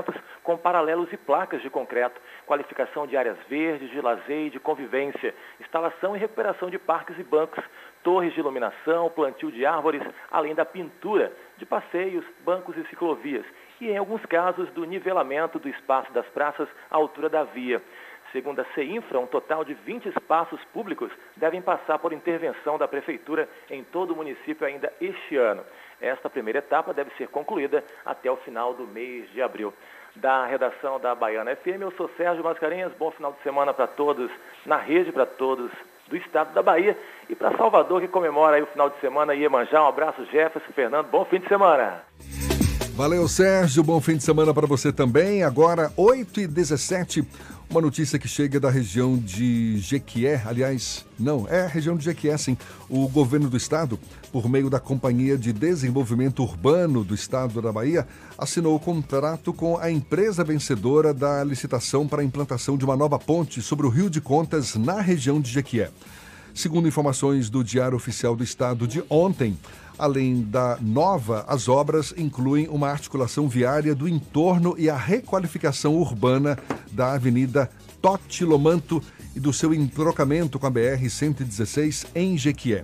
com paralelos e placas de concreto, qualificação de áreas verdes, de lazer e de convivência, instalação e recuperação de parques e bancos, torres de iluminação, plantio de árvores, além da pintura de passeios, bancos e ciclovias, e em alguns casos do nivelamento do espaço das praças à altura da via. Segundo a CEINFRA, um total de 20 espaços públicos devem passar por intervenção da Prefeitura em todo o município ainda este ano. Esta primeira etapa deve ser concluída até o final do mês de abril. Da redação da Baiana FM, eu sou Sérgio Mascarenhas. Bom final de semana para todos na rede, para todos do estado da Bahia e para Salvador, que comemora aí o final de semana. Iemanjá, um abraço, Jefferson, Fernando. Bom fim de semana. Valeu, Sérgio. Bom fim de semana para você também. Agora, 8 e 17 uma notícia que chega da região de Jequié, aliás, não, é a região de Jequié, sim. O governo do estado, por meio da Companhia de Desenvolvimento Urbano do estado da Bahia, assinou o contrato com a empresa vencedora da licitação para a implantação de uma nova ponte sobre o Rio de Contas na região de Jequié. Segundo informações do Diário Oficial do Estado de ontem, Além da nova, as obras incluem uma articulação viária do entorno e a requalificação urbana da Avenida Totilomanto e do seu entrocamento com a BR-116 em Jequié.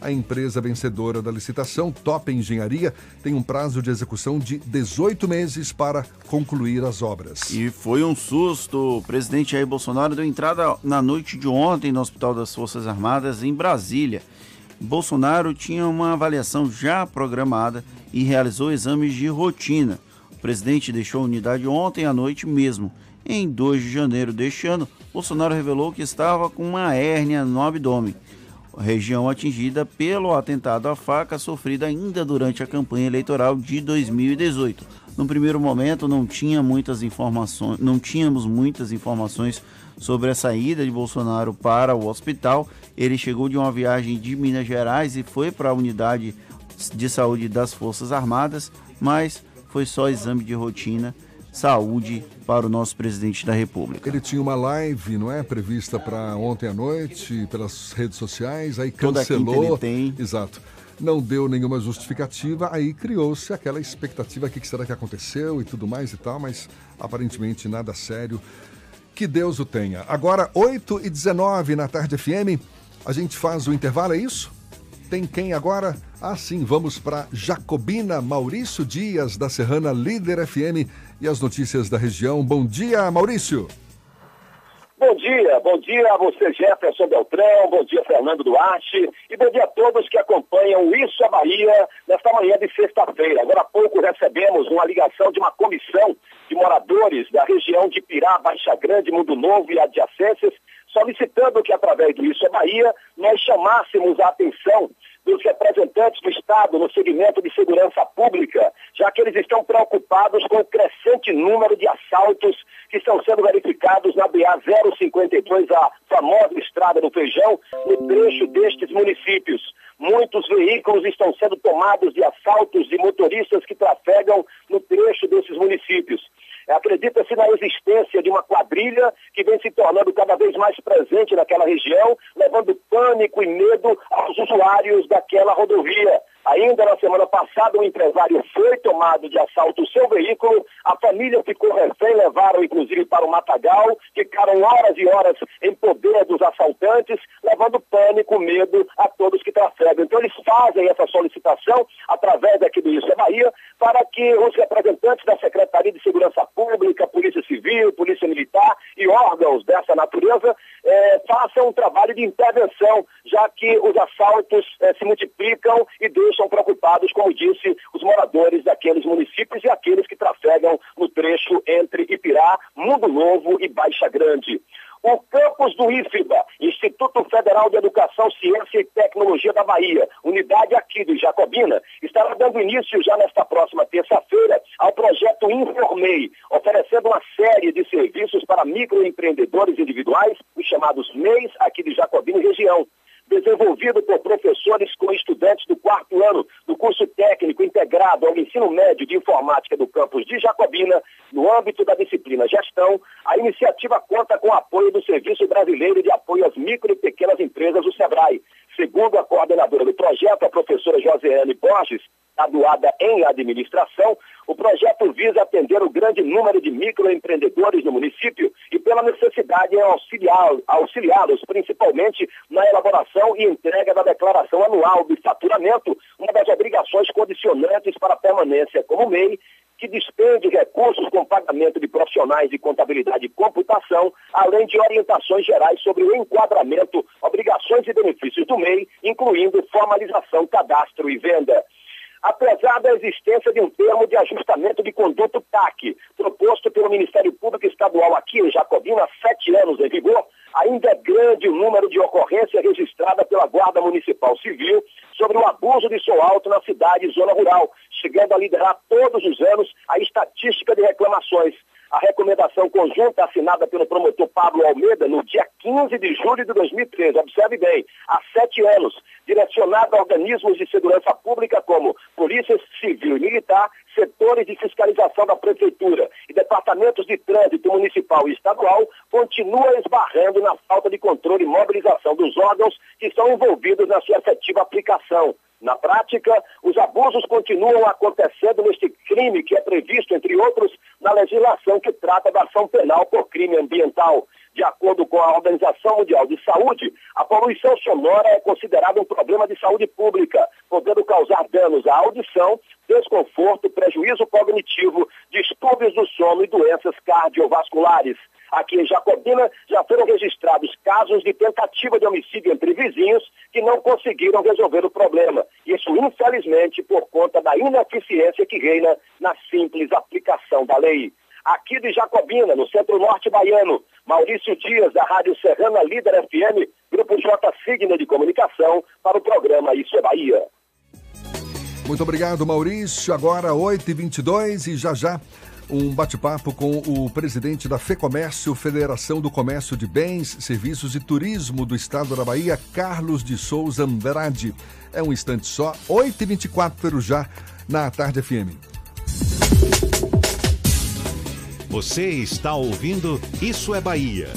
A empresa vencedora da licitação, Top Engenharia, tem um prazo de execução de 18 meses para concluir as obras. E foi um susto. O presidente Jair Bolsonaro deu entrada na noite de ontem no Hospital das Forças Armadas, em Brasília. Bolsonaro tinha uma avaliação já programada e realizou exames de rotina. O presidente deixou a unidade ontem à noite mesmo. Em 2 de janeiro deste ano, Bolsonaro revelou que estava com uma hérnia no abdômen, região atingida pelo atentado à faca sofrido ainda durante a campanha eleitoral de 2018. No primeiro momento não tinha muitas informações, não tínhamos muitas informações sobre a saída de Bolsonaro para o hospital. Ele chegou de uma viagem de Minas Gerais e foi para a unidade de saúde das Forças Armadas, mas foi só exame de rotina, saúde para o nosso presidente da República. Ele tinha uma live, não é, prevista para ontem à noite pelas redes sociais, aí cancelou. Toda ele tem. Exato. Não deu nenhuma justificativa, aí criou-se aquela expectativa: o que será que aconteceu e tudo mais e tal, mas aparentemente nada sério. Que Deus o tenha. Agora, 8 e 19 na tarde FM, a gente faz o intervalo, é isso? Tem quem agora? Ah, sim, vamos para Jacobina Maurício Dias, da Serrana Líder FM e as notícias da região. Bom dia, Maurício. Bom dia, bom dia a você, Jefferson Beltrão, bom dia, Fernando Duarte, e bom dia a todos que acompanham Isso é Bahia nesta manhã de sexta-feira. Agora há pouco recebemos uma ligação de uma comissão de moradores da região de Pirá, Baixa Grande, Mundo Novo e adjacências, solicitando que, através do Isso é Bahia, nós chamássemos a atenção dos representantes do Estado no segmento de segurança pública, já que eles estão preocupados com o crescente número de assaltos que estão sendo verificados na BA 052, a famosa Estrada do Feijão, no trecho destes municípios. Muitos veículos estão sendo tomados de assaltos de motoristas que trafegam no trecho desses municípios. Acredita-se na existência de uma quadrilha que vem se tornando cada vez mais presente naquela região, levando pânico e medo aos usuários daquela rodovia. Ainda na semana passada, um empresário foi tomado de assalto o seu veículo, a família ficou refém, levaram inclusive para o Matagal, ficaram horas e horas em poder dos assaltantes, levando pânico, medo a todos que trafegam. Então eles fazem essa solicitação através aqui do Isso é Bahia, para que os representantes da Secretaria de Segurança Pública, Polícia Civil, Polícia Militar e órgãos dessa natureza eh, façam um trabalho de intervenção, já que os assaltos eh, se multiplicam e deixam preocupados, como disse, os moradores daqueles municípios e aqueles que trafegam no trecho entre Ipirá, Mundo Novo e Baixa Grande. O campus do IFBA, Instituto Federal de Educação, Ciência e Tecnologia da Bahia, unidade aqui do Jacobina, estará dando início já nesta próxima terça-feira ao projeto Informei, oferecendo uma série de serviços para microempreendedores individuais, os chamados MEIs, aqui de Jacobina e região desenvolvido por professores com estudantes do quarto ano do curso técnico integrado ao ensino médio de informática do campus de Jacobina, no âmbito da disciplina Gestão, a iniciativa conta com o apoio do Serviço Brasileiro de Apoio às Micro e Pequenas Empresas, o SEBRAE. Segundo a coordenadora do projeto, a professora Josiane Borges, graduada em administração, o projeto visa atender o grande número de microempreendedores no município e pela necessidade em auxiliá-los, principalmente na elaboração e entrega da declaração anual de faturamento, uma das obrigações condicionantes para a permanência como MEI que despende recursos com pagamento de profissionais de contabilidade e computação, além de orientações gerais sobre o enquadramento, obrigações e benefícios do MEI, incluindo formalização, cadastro e venda apesar da existência de um termo de ajustamento de conduto TAC, proposto pelo Ministério Público Estadual aqui em Jacobina há sete anos em vigor, ainda é grande o número de ocorrências registradas pela Guarda Municipal Civil sobre o abuso de som alto na cidade e zona rural, chegando a liderar todos os anos a estatística de reclamações. A recomendação conjunta assinada pelo promotor Pablo Almeida no dia 15 de julho de 2013, observe bem, há sete anos, direcionada a organismos de segurança pública como Polícia Civil e Militar, setores de fiscalização da Prefeitura e departamentos de trânsito municipal e estadual, continua esbarrando na falta de controle e mobilização dos órgãos que estão envolvidos na sua efetiva aplicação. Na prática, os abusos continuam acontecendo neste crime que é previsto, entre outros, na legislação que trata da ação penal por crime ambiental. De acordo com a Organização Mundial de Saúde, a poluição sonora é considerada um problema de saúde pública, podendo causar danos à audição, desconforto, prejuízo cognitivo, distúrbios do sono e doenças cardiovasculares. Aqui em Jacobina já foram registrados casos de tentativa de homicídio entre vizinhos que não conseguiram resolver o problema. Isso, infelizmente, por conta da ineficiência que reina na simples aplicação da lei. Aqui de Jacobina, no centro-norte baiano, Maurício Dias, da Rádio Serrana Líder FM, Grupo J Signa de Comunicação, para o programa Isso é Bahia. Muito obrigado, Maurício. Agora 8h22 e já já um bate-papo com o presidente da FEComércio, Federação do Comércio de Bens, Serviços e Turismo do Estado da Bahia, Carlos de Souza Andrade. É um instante só, 8h24 já na Tarde FM. Você está ouvindo Isso é Bahia.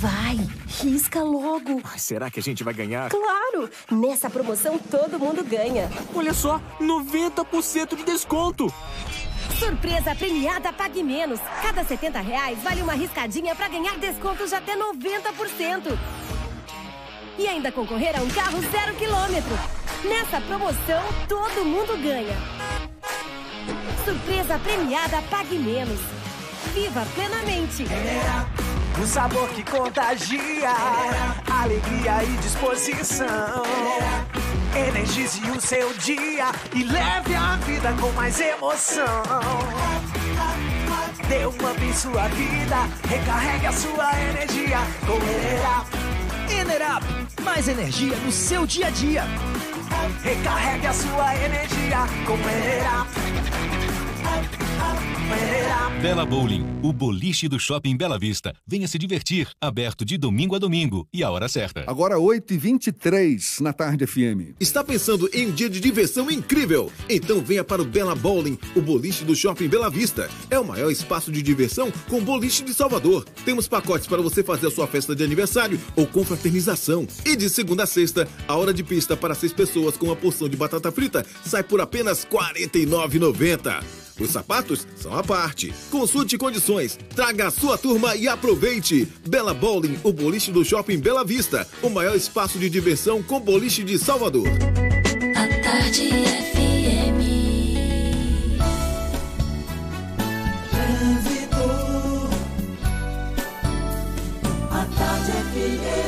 Vai, risca logo. Será que a gente vai ganhar? Claro! Nessa promoção todo mundo ganha. Olha só, 90% de desconto. Surpresa premiada Pague Menos. Cada 70 reais vale uma riscadinha para ganhar descontos de até 90%. E ainda concorrer a um carro zero quilômetro. Nessa promoção, todo mundo ganha. Surpresa premiada Pague Menos. Viva plenamente. O sabor que contagia, alegria e disposição. Energize o seu dia e leve a vida com mais emoção. Dê um em sua vida, recarregue a sua energia com Enerap. Enerap, mais energia no seu dia a dia. Recarregue a sua energia com Enerap. Bela Bowling, o boliche do Shopping Bela Vista. Venha se divertir, aberto de domingo a domingo e a hora certa. Agora 8h23 na Tarde FM. Está pensando em um dia de diversão incrível? Então venha para o Bela Bowling, o boliche do Shopping Bela Vista. É o maior espaço de diversão com boliche de Salvador. Temos pacotes para você fazer a sua festa de aniversário ou confraternização. E de segunda a sexta, a hora de pista para seis pessoas com uma porção de batata frita sai por apenas R$ 49,90. Os sapatos são à parte. Consulte condições, traga a sua turma e aproveite. Bela Bowling, o boliche do Shopping Bela Vista, o maior espaço de diversão com boliche de Salvador. A tarde FM. A tarde FM.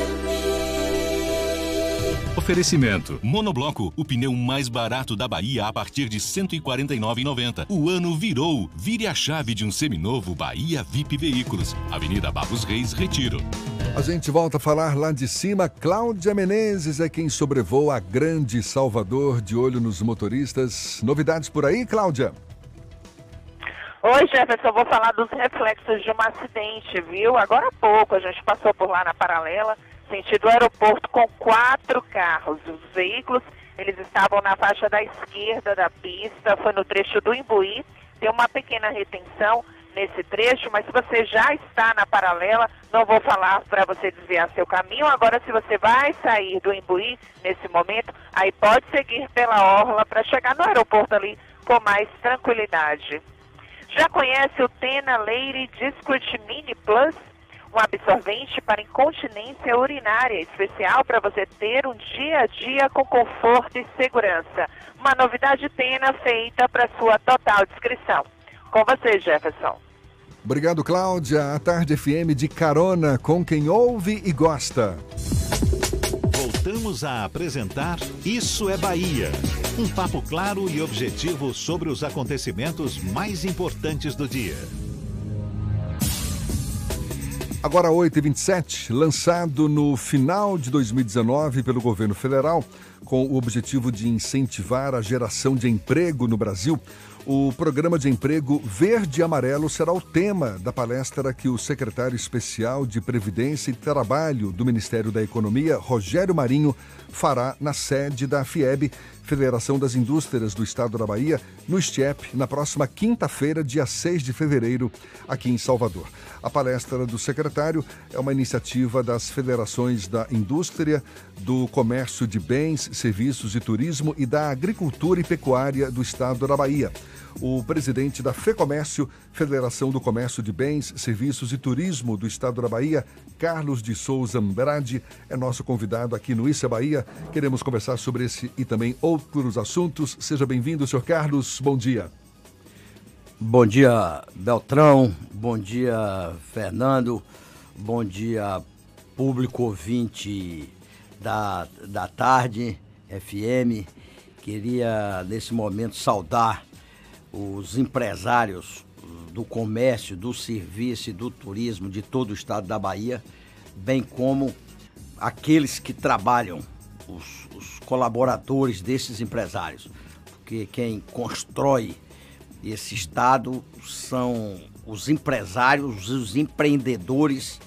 Oferecimento. Monobloco, o pneu mais barato da Bahia a partir de R$ 149,90. O ano virou. Vire a chave de um seminovo Bahia VIP Veículos. Avenida Barros Reis, Retiro. A gente volta a falar lá de cima. Cláudia Menezes é quem sobrevoa a grande Salvador de olho nos motoristas. Novidades por aí, Cláudia? Oi, Jefferson, vou falar dos reflexos de um acidente, viu? Agora há pouco, a gente passou por lá na paralela, sentido aeroporto, com quatro carros. Os veículos, eles estavam na faixa da esquerda da pista, foi no trecho do Imbuí. Tem uma pequena retenção nesse trecho, mas se você já está na paralela, não vou falar para você desviar seu caminho. Agora, se você vai sair do Imbuí nesse momento, aí pode seguir pela orla para chegar no aeroporto ali com mais tranquilidade. Já conhece o Tena Lady Discret Mini Plus? Um absorvente para incontinência urinária, especial para você ter um dia a dia com conforto e segurança. Uma novidade Tena feita para sua total descrição. Com você, Jefferson. Obrigado, Cláudia. A Tarde FM de carona com quem ouve e gosta. Voltamos a apresentar Isso é Bahia. Um papo claro e objetivo sobre os acontecimentos mais importantes do dia. Agora 8h27, lançado no final de 2019 pelo governo federal, com o objetivo de incentivar a geração de emprego no Brasil, o programa de emprego Verde e Amarelo será o tema da palestra que o secretário especial de Previdência e Trabalho do Ministério da Economia, Rogério Marinho, fará na sede da FIEB, Federação das Indústrias do Estado da Bahia, no STIEP, na próxima quinta-feira, dia 6 de fevereiro, aqui em Salvador. A palestra do secretário é uma iniciativa das federações da Indústria, do Comércio de Bens, Serviços e Turismo e da Agricultura e Pecuária do Estado da Bahia. O presidente da FEComércio, Federação do Comércio de Bens, Serviços e Turismo do Estado da Bahia, Carlos de Souza Andrade, é nosso convidado aqui no Isso é Bahia. Queremos conversar sobre esse e também outros assuntos. Seja bem-vindo, senhor Carlos. Bom dia. Bom dia, Beltrão. Bom dia, Fernando. Bom dia, público ouvinte da, da tarde, FM. Queria, nesse momento, saudar os empresários do comércio, do serviço e do turismo de todo o estado da Bahia, bem como aqueles que trabalham, os, os colaboradores desses empresários. Porque quem constrói esse estado são os empresários, os empreendedores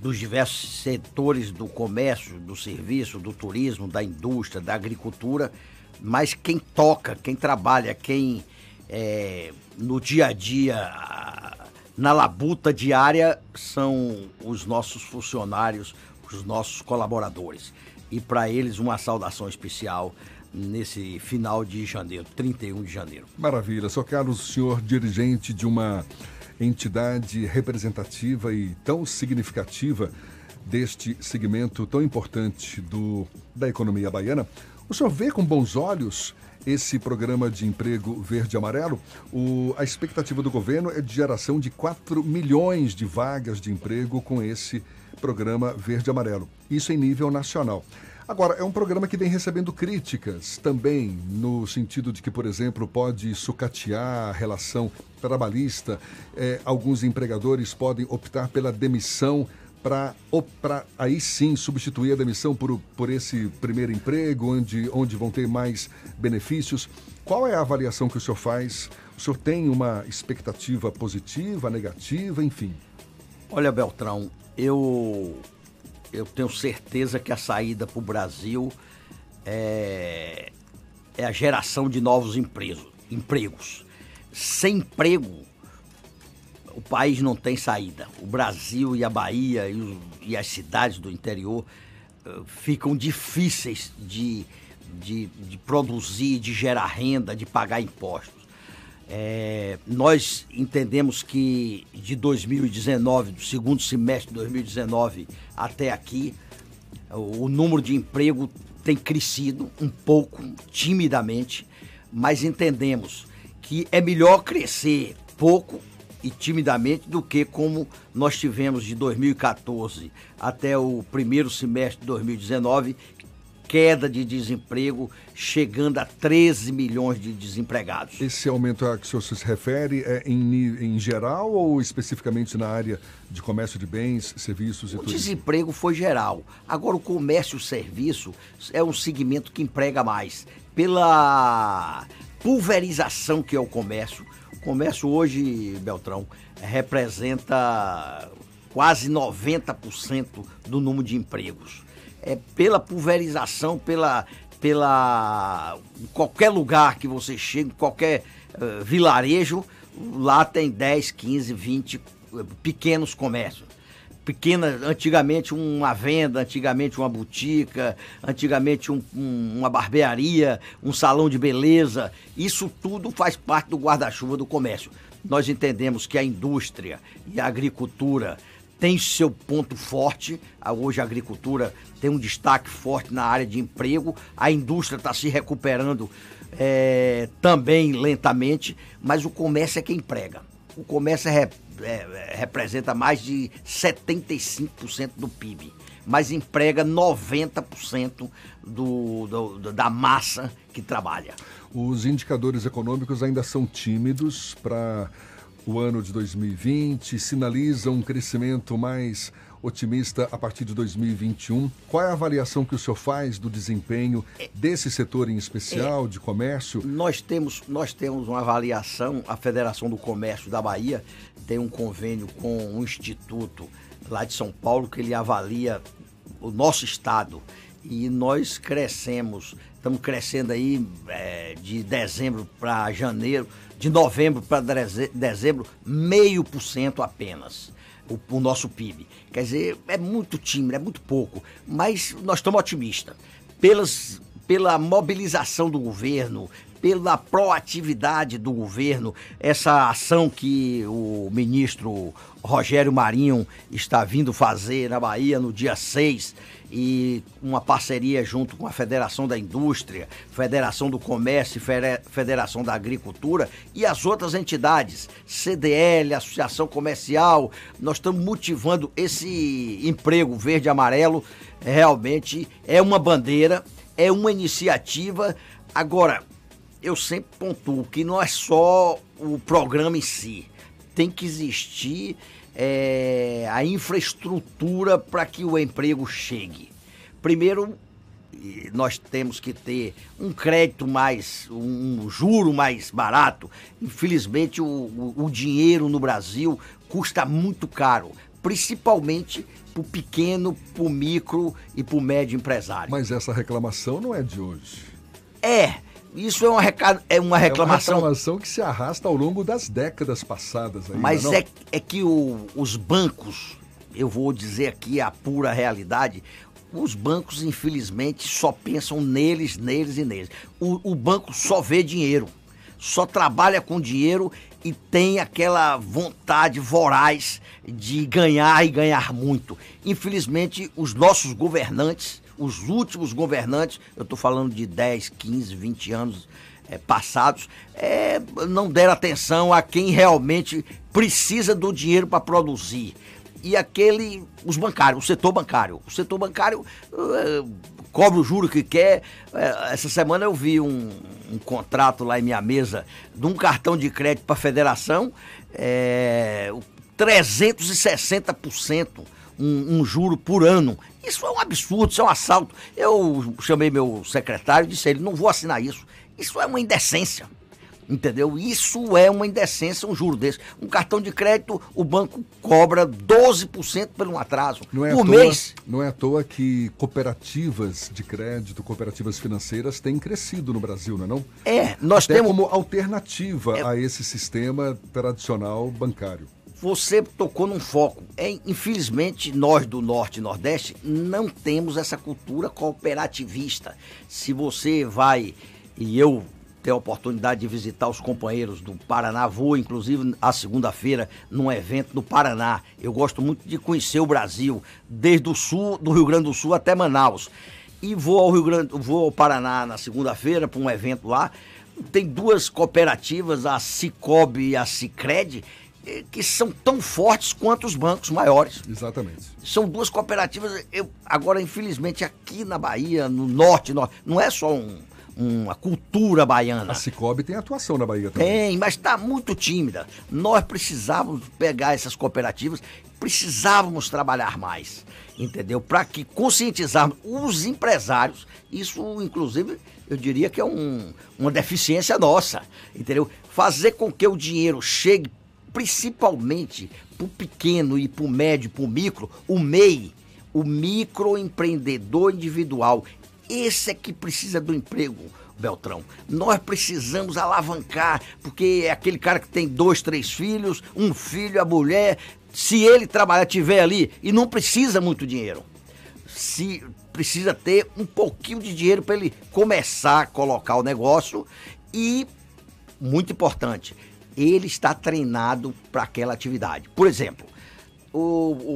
dos diversos setores do comércio, do serviço, do turismo, da indústria, da agricultura, mas quem toca, quem trabalha, quem é, no dia a dia, na labuta diária, são os nossos funcionários, os nossos colaboradores. E para eles, uma saudação especial nesse final de janeiro, 31 de janeiro. Maravilha. Sou Carlos, senhor dirigente de uma entidade representativa e tão significativa deste segmento tão importante do, da economia baiana. O senhor vê com bons olhos esse programa de emprego verde e amarelo? O, a expectativa do governo é de geração de 4 milhões de vagas de emprego com esse programa verde e amarelo. Isso em nível nacional. Agora, é um programa que vem recebendo críticas também, no sentido de que, por exemplo, pode sucatear a relação trabalhista. É, alguns empregadores podem optar pela demissão para aí sim substituir a demissão por, por esse primeiro emprego, onde, onde vão ter mais benefícios. Qual é a avaliação que o senhor faz? O senhor tem uma expectativa positiva, negativa, enfim? Olha, Beltrão, eu eu tenho certeza que a saída para o Brasil é, é a geração de novos empregos. empregos. Sem emprego, o país não tem saída. O Brasil e a Bahia e, o, e as cidades do interior uh, ficam difíceis de, de, de produzir, de gerar renda, de pagar impostos. É, nós entendemos que de 2019, do segundo semestre de 2019 até aqui, o, o número de emprego tem crescido um pouco, timidamente, mas entendemos que é melhor crescer pouco e timidamente do que como nós tivemos de 2014 até o primeiro semestre de 2019, queda de desemprego, chegando a 13 milhões de desempregados. Esse aumento a que o senhor se refere é em, em geral ou especificamente na área de comércio de bens, serviços e tudo? O desemprego foi geral. Agora, o comércio e serviço é um segmento que emprega mais. Pela pulverização que é o comércio. Comércio hoje, Beltrão, representa quase 90% do número de empregos é, pela pulverização, pela, pela qualquer lugar que você chegue, qualquer uh, vilarejo, lá tem 10, 15, 20 pequenos comércios. Pequena, antigamente uma venda, antigamente uma botica, antigamente um, um, uma barbearia, um salão de beleza. Isso tudo faz parte do guarda-chuva do comércio. Nós entendemos que a indústria e a agricultura tem seu ponto forte. Ah, Hoje a agricultura tem um destaque forte na área de emprego, a indústria está se recuperando é, também lentamente, mas o comércio é quem emprega. O comércio é, é, representa mais de 75% do PIB, mas emprega 90% do, do, da massa que trabalha. Os indicadores econômicos ainda são tímidos para o ano de 2020, sinalizam um crescimento mais otimista a partir de 2021. Qual é a avaliação que o senhor faz do desempenho desse setor em especial, de comércio? Nós temos, nós temos uma avaliação, a Federação do Comércio da Bahia tem um convênio com um instituto lá de São Paulo que ele avalia o nosso estado e nós crescemos, estamos crescendo aí é, de dezembro para janeiro, de novembro para dezembro, meio por cento apenas o, o nosso PIB. Quer dizer, é muito tímido, é muito pouco, mas nós estamos otimistas. Pelas, pela mobilização do governo, pela proatividade do governo, essa ação que o ministro Rogério Marinho está vindo fazer na Bahia no dia 6 e uma parceria junto com a Federação da Indústria, Federação do Comércio e Federação da Agricultura e as outras entidades, CDL, Associação Comercial, nós estamos motivando esse emprego verde e amarelo, realmente é uma bandeira, é uma iniciativa. Agora, eu sempre pontuo que não é só o programa em si, tem que existir é, a infraestrutura para que o emprego chegue. Primeiro, nós temos que ter um crédito mais, um juro mais barato. Infelizmente, o, o, o dinheiro no Brasil custa muito caro, principalmente para o pequeno, para o micro e para o médio empresário. Mas essa reclamação não é de hoje. É, isso é uma, reca... é uma reclamação. É uma reclamação que se arrasta ao longo das décadas passadas. Ainda, Mas não? é, é que o, os bancos, eu vou dizer aqui a pura realidade, os bancos, infelizmente, só pensam neles, neles e neles. O, o banco só vê dinheiro, só trabalha com dinheiro e tem aquela vontade voraz de ganhar e ganhar muito. Infelizmente, os nossos governantes, os últimos governantes, eu estou falando de 10, 15, 20 anos é, passados, é, não deram atenção a quem realmente precisa do dinheiro para produzir. E aquele, os bancários, o setor bancário. O setor bancário é, cobra o juro que quer. Essa semana eu vi um, um, contrato lá em minha mesa de um cartão de crédito para a federação, é, 360%. Um, um, juro por ano. Isso é um absurdo, isso é um assalto. Eu chamei meu secretário e disse a ele: não vou assinar isso. Isso é uma indecência. Entendeu? Isso é uma indecência, um juro desse. Um cartão de crédito, o banco cobra 12% por um atraso não é por toa, mês. Não é à toa que cooperativas de crédito, cooperativas financeiras têm crescido no Brasil, não é não? É, nós Até temos... como alternativa É. a esse sistema tradicional bancário. Você tocou num foco. É, infelizmente, nós do Norte e Nordeste não temos essa cultura cooperativista. Se você vai, e eu tenho a oportunidade de visitar os companheiros do Paraná, vou inclusive a segunda-feira num evento no Paraná. Eu gosto muito de conhecer o Brasil, desde o sul, do Rio Grande do Sul até Manaus. E vou ao Rio Grande, vou ao Paraná na segunda-feira para um evento lá. Tem duas cooperativas, a Cicobi e a Cicred, que são tão fortes quanto os bancos maiores. Exatamente. São duas cooperativas. Eu, agora, infelizmente, aqui na Bahia, no norte, no- não é só um- uma cultura baiana. A Cicobi tem atuação na Bahia também. Tem, mas está muito tímida. Nós precisávamos pegar essas cooperativas, precisávamos trabalhar mais, entendeu? Para que conscientizarmos os empresários. Isso, inclusive, eu diria que é um- uma deficiência nossa, entendeu? Fazer com que o dinheiro chegue principalmente para o pequeno e para o médio, para o micro, o MEI, o microempreendedor individual. Esse é que precisa do emprego, Beltrão. Nós precisamos alavancar, porque é aquele cara que tem dois, três filhos, um filho, a mulher. Se ele trabalhar, tiver ali, e não precisa muito dinheiro, se precisa ter um pouquinho de dinheiro para ele começar a colocar o negócio e, muito importante, ele está treinado para aquela atividade. Por exemplo, o,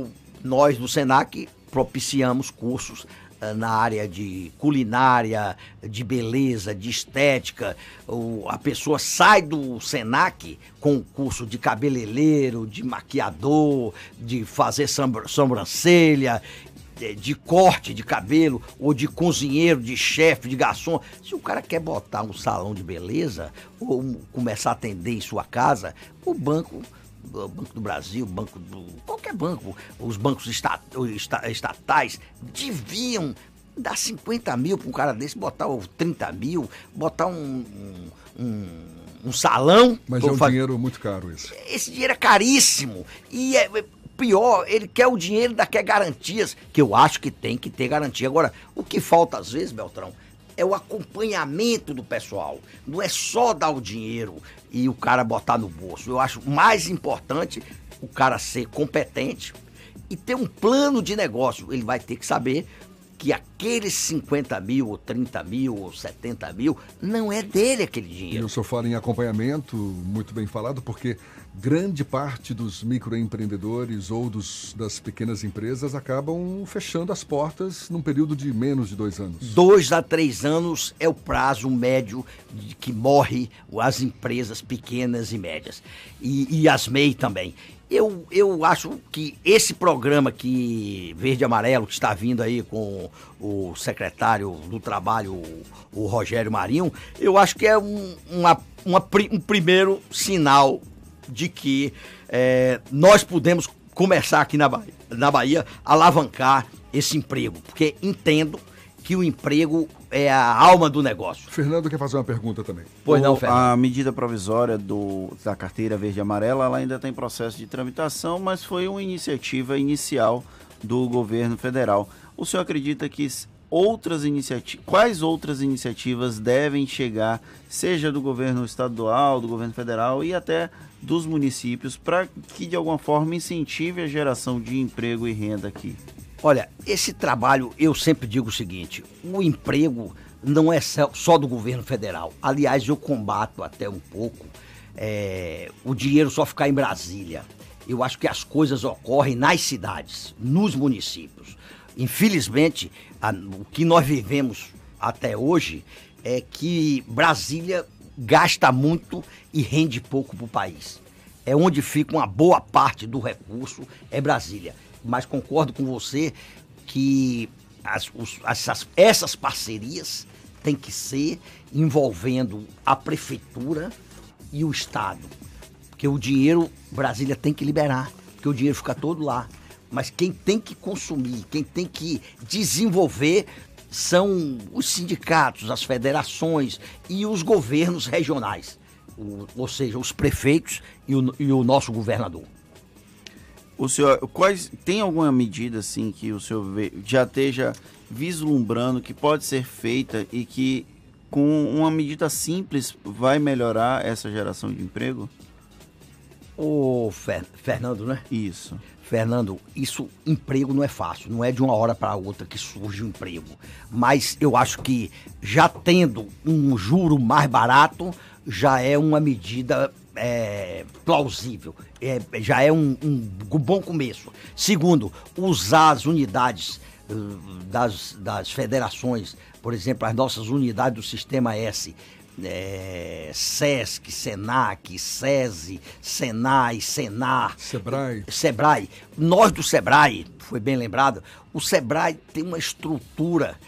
o- nós do Senac propiciamos cursos ah, na área de culinária, de beleza, de estética. O- a pessoa sai do Senac com curso de cabeleireiro, de maquiador, de fazer sobrancelha, de, de corte de cabelo, ou de cozinheiro, de chefe, de garçom. Se o cara quer botar um salão de beleza, ou começar a atender em sua casa, o banco o Banco do Brasil, Banco do. qualquer banco, os bancos esta- esta- estatais deviam dar 50 mil para um cara desse, botar o 30 mil, botar um, um, um- salão. Mas é um dinheiro muito caro isso. Esse dinheiro é caríssimo. E é, é pior, ele quer o dinheiro, ainda quer garantias, que eu acho que tem que ter garantia. Agora, o que falta às vezes, Beltrão, é o acompanhamento do pessoal. Não é só dar o dinheiro e o cara botar no bolso. Eu acho mais importante o cara ser competente e ter um plano de negócio. Ele vai ter que saber que aqueles 50 mil, ou 30 mil, ou 70 mil, não é dele aquele E dinheiro. o senhor fala em acompanhamento, muito bem falado, porque grande parte dos microempreendedores ou dos, das pequenas empresas acabam fechando as portas num período de menos de dois anos. Dois a três anos é o prazo médio que morre as empresas pequenas e médias. E, e as MEI também. Eu, eu acho que esse programa que Verde e Amarelo, que está vindo aí com o secretário do Trabalho, o, o Rogério Marinho, eu acho que é um, uma- uma um primeiro sinal de que eh, nós podemos começar aqui na Bahia, na Bahia a alavancar esse emprego, porque entendo que o emprego é a alma do negócio. Fernando quer fazer uma pergunta também. Pois não, Fernando. A medida provisória do, da carteira verde e amarela ela ainda está em processo de tramitação, mas foi uma iniciativa inicial do governo federal. O senhor acredita que outras iniciativas, quais outras iniciativas devem chegar, seja do governo estadual, do governo federal e até dos municípios, para que de alguma forma incentive a geração de emprego e renda aqui? Olha, esse trabalho, eu sempre digo o seguinte: o emprego não é só do governo federal. Aliás, eu combato até um pouco é, o dinheiro só ficar em Brasília. Eu acho que as coisas ocorrem nas cidades, nos municípios. Infelizmente, a- o que nós vivemos até hoje é que Brasília gasta muito e rende pouco para o país é onde fica uma boa parte do recurso, é Brasília. Mas concordo com você que as- os- essas, essas parcerias têm que ser envolvendo a prefeitura e o Estado. Porque o dinheiro, Brasília tem que liberar, porque o dinheiro fica todo lá. Mas quem tem que consumir, quem tem que desenvolver são os sindicatos, as federações e os governos regionais. O- ou seja, os prefeitos e o, e o nosso governador. O senhor, quais tem alguma medida assim que o senhor vê- já esteja vislumbrando que pode ser feita e que com uma medida simples vai melhorar essa geração de emprego? Ô, Fer- Fernando, né? Isso. Fernando, isso, emprego não é fácil, não é de uma hora para outra que surge um emprego. Mas eu acho que já tendo um juro mais barato, já é uma medida é, plausível, é, já é um, um bom começo. Segundo, usar as unidades eh, das, das federações, por exemplo, as nossas unidades do Sistema S, é, Sesc, Senac, SESI, Senai, Senar, Sebrae. Sebrae. Nós do Sebrae, foi bem lembrado, o Sebrae tem uma estrutura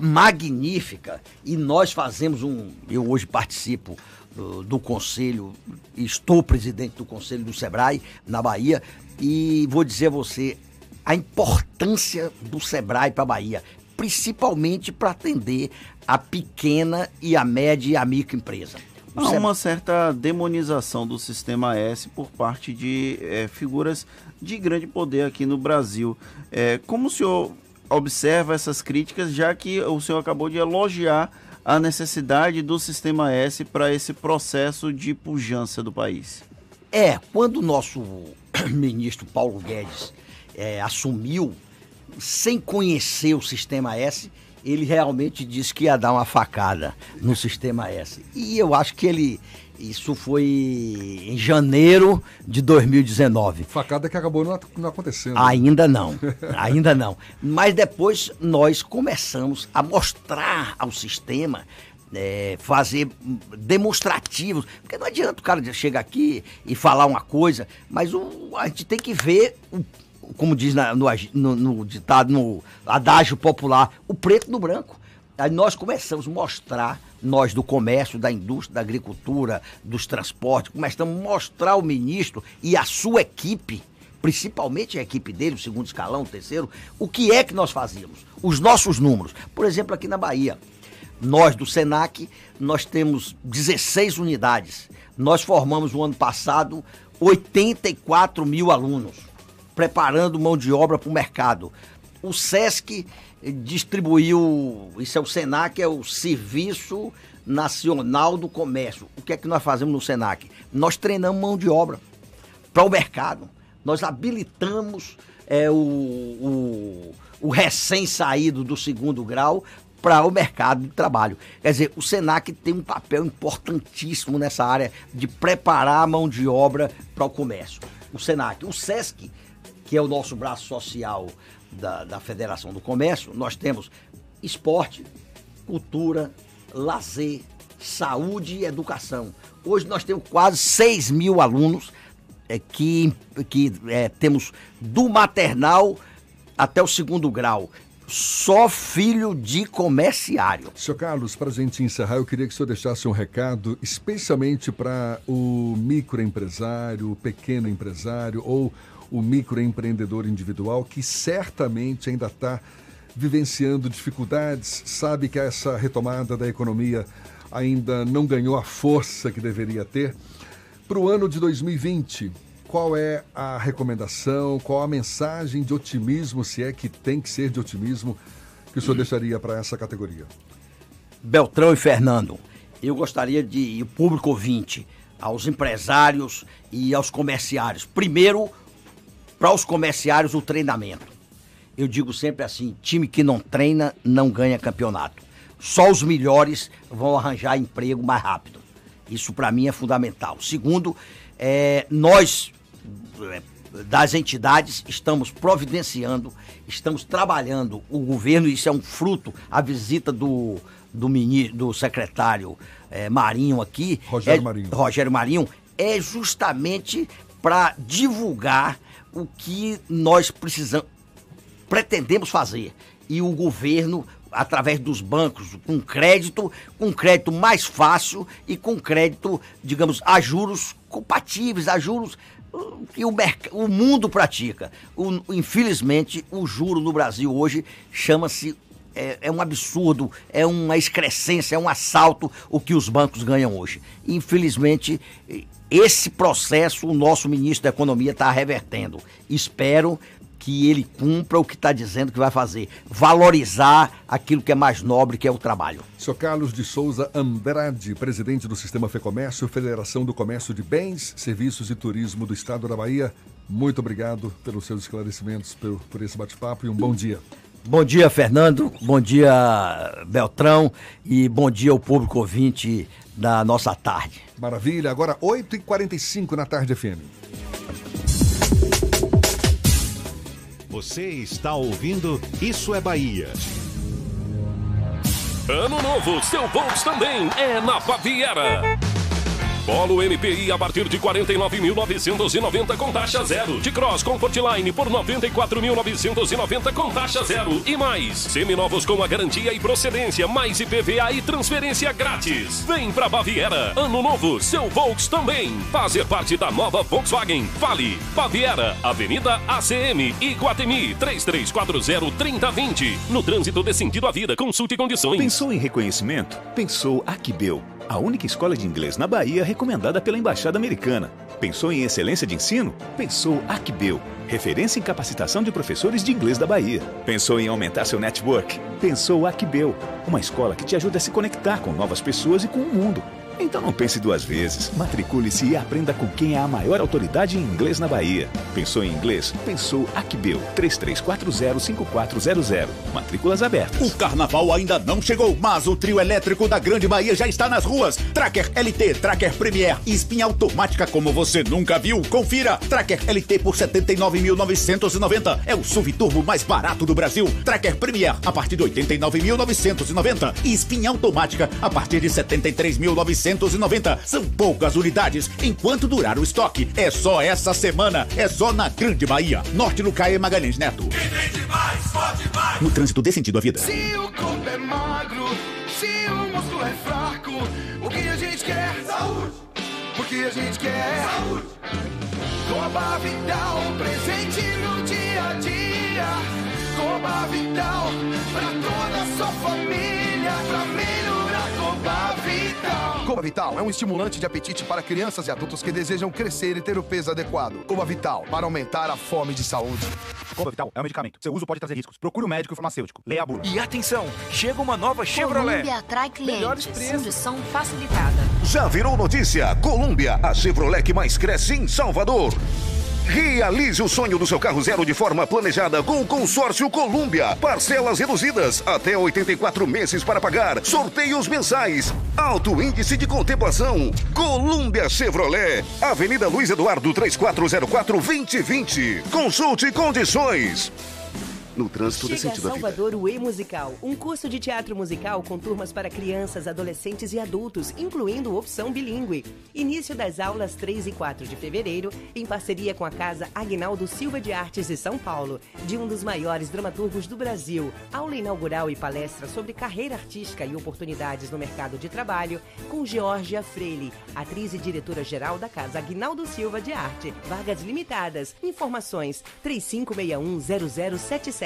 magnífica e nós fazemos um. Eu hoje participo uh, do conselho, estou presidente do conselho do Sebrae na Bahia e vou dizer a você a importância do Sebrae para a Bahia, principalmente para atender a pequena e a média e a microempresa. Há uma certa demonização do sistema S por parte de eh, figuras de grande poder aqui no Brasil. Eh, como o senhor observa essas críticas, já que o senhor acabou de elogiar a necessidade do sistema S para esse processo de pujança do país? É, quando o nosso ministro Paulo Guedes é, assumiu, sem conhecer o Sistema S, ele realmente disse que ia dar uma facada no Sistema S. E eu acho que ele, Isso foi em janeiro de 2019. Facada que acabou não, não acontecendo. Ainda não, ainda não. Mas depois nós começamos a mostrar ao sistema, é, fazer demonstrativos. Porque não adianta o cara chegar aqui e falar uma coisa, mas o, a gente tem que ver, o, como diz na, no, no, no ditado, no adágio popular, o preto no branco. Aí nós começamos a mostrar, nós do comércio, da indústria, da agricultura, dos transportes, começamos a mostrar ao ministro e a sua equipe, principalmente a equipe dele, o segundo escalão, o terceiro, o que é que nós fazíamos, os nossos números. Por exemplo, aqui na Bahia, nós do SENAC, nós temos 16 unidades. Nós formamos no ano passado 84 mil alunos, preparando mão de obra para o mercado. O SESC distribuiu, isso é o SENAC, é o Serviço Nacional do Comércio. O que é que nós fazemos no SENAC? Nós treinamos mão de obra para o mercado. Nós habilitamos é, o, o, o recém-saído do segundo grau para o mercado de trabalho. Quer dizer, o SENAC tem um papel importantíssimo nessa área de preparar a mão de obra para o comércio. O SENAC, o SESC, que é o nosso braço social da, da Federação do Comércio, nós temos esporte, cultura, lazer, saúde e educação. Hoje nós temos quase 6 mil alunos é, que, que é, temos do maternal até o segundo grau. Só filho de comerciário. Seu Carlos, para a gente encerrar, eu queria que o senhor deixasse um recado, especialmente para o microempresário, o pequeno empresário ou o microempreendedor individual que certamente ainda está vivenciando dificuldades, sabe que essa retomada da economia ainda não ganhou a força que deveria ter. Para o ano de 2020, qual é a recomendação, qual a mensagem de otimismo, se é que tem que ser de otimismo, que o senhor deixaria para essa categoria? Beltrão e Fernando, eu gostaria de, o público ouvinte, aos empresários e aos comerciários. Primeiro, para os comerciários o treinamento. Eu digo sempre assim: time que não treina não ganha campeonato. Só os melhores vão arranjar emprego mais rápido. Isso para mim é fundamental. Segundo, é, nós é, das entidades estamos providenciando, estamos trabalhando. O governo, isso é um fruto, a visita do, do, mini, do secretário é, Marinho aqui. Rogério é, Marinho. Rogério Marinho, é justamente para divulgar o que nós precisamos, pretendemos fazer. E o governo, através dos bancos, com crédito, com crédito mais fácil e com crédito, digamos, a juros compatíveis, a juros uh, que o, o mundo pratica. O, infelizmente, o juro no Brasil hoje chama-se é, é, um absurdo, é uma excrescência, é um assalto o que os bancos ganham hoje. Infelizmente, esse processo o nosso ministro da Economia está revertendo. Espero que ele cumpra o que está dizendo que vai fazer. Valorizar aquilo que é mais nobre, que é o trabalho. Sr. Carlos de Souza Andrade, presidente do Sistema FEComércio, Federação do Comércio de Bens, Serviços e Turismo do Estado da Bahia. Muito obrigado pelos seus esclarecimentos, por, por esse bate-papo e um bom dia. Bom dia, Fernando. Bom dia, Beltrão. E bom dia ao público ouvinte da nossa tarde. Maravilha. Agora 8h45 na tarde FM. Você está ouvindo Isso é Bahia. Ano novo, seu Volks também é na Baviera. Polo MPI a partir de 49.990 com taxa zero. De Cross Comfortline por 94.990 com taxa zero. E mais, seminovos com a garantia e procedência, mais IPVA e transferência grátis. Vem pra Baviera. Ano novo, seu Volks também. Fazer parte da nova Volkswagen. Fale. Baviera, Avenida ACM, Iguatemi, 3340-3020. No trânsito de sentido à vida, consulte condições. Pensou em reconhecimento? Pensou Aquibel a única escola de inglês na Bahia recomendada pela Embaixada Americana. Pensou em excelência de ensino? Pensou Acbeu, referência em capacitação de professores de inglês da Bahia. Pensou em aumentar seu network? Pensou Acbeu, uma escola que te ajuda a se conectar com novas pessoas e com o mundo. Então não pense duas vezes. Matricule-se e aprenda com quem é a maior autoridade em inglês na Bahia. Pensou em inglês? Pensou Acbel 33405400. Matrículas abertas. O carnaval ainda não chegou, mas o trio elétrico da Grande Bahia já está nas ruas. Tracker LT, Tracker Premier e espinha automática como você nunca viu. Confira. Tracker LT por 79.990. É o SUV turbo mais barato do Brasil. Tracker Premier a partir de 89.990 e espinha automática a partir de 73.990. São poucas unidades enquanto durar o estoque. É só essa semana. É só na Grande Bahia. Norte no Caê Magalhães Neto. No trânsito dê sentido à vida. Se o corpo é magro, se o músculo é fraco, o que a gente quer? Saúde! O que a gente quer? Saúde! Coba Vital, presente no dia a dia. Coba Vital, pra toda a sua família, melhorar Coba Vital. Coba Vital é um estimulante de apetite para crianças e adultos que desejam crescer e ter o peso adequado. Coba Vital, para aumentar a fome de saúde. Coba Vital é um medicamento. Seu uso pode trazer riscos. Procure um médico farmacêutico. Leia a bula. E atenção, chega uma nova Chevrolet. Colômbia atrai Melhores clientes. preços. Condição facilitada. Já virou notícia? Colômbia, a Chevrolet que mais cresce em Salvador. Realize o sonho do seu carro zero de forma planejada com o consórcio Colômbia. Parcelas reduzidas, até 84 meses para pagar. Sorteios mensais. Alto índice de contemplação. Colômbia Chevrolet. Avenida Luiz Eduardo 3404-2020. Consulte condições. No trânsito dê Chega a sentido. Salvador o E Musical, um curso de teatro musical com turmas para crianças, adolescentes e adultos, incluindo opção bilíngue. Início das aulas 3 e 4 de fevereiro, em parceria com a Casa Agnaldo Silva de Artes de São Paulo, de um dos maiores dramaturgos do Brasil. Aula inaugural e palestra sobre carreira artística e oportunidades no mercado de trabalho, com Georgia Freire, atriz e diretora-geral da Casa Agnaldo Silva de Arte. Vagas limitadas. Informações 35610077.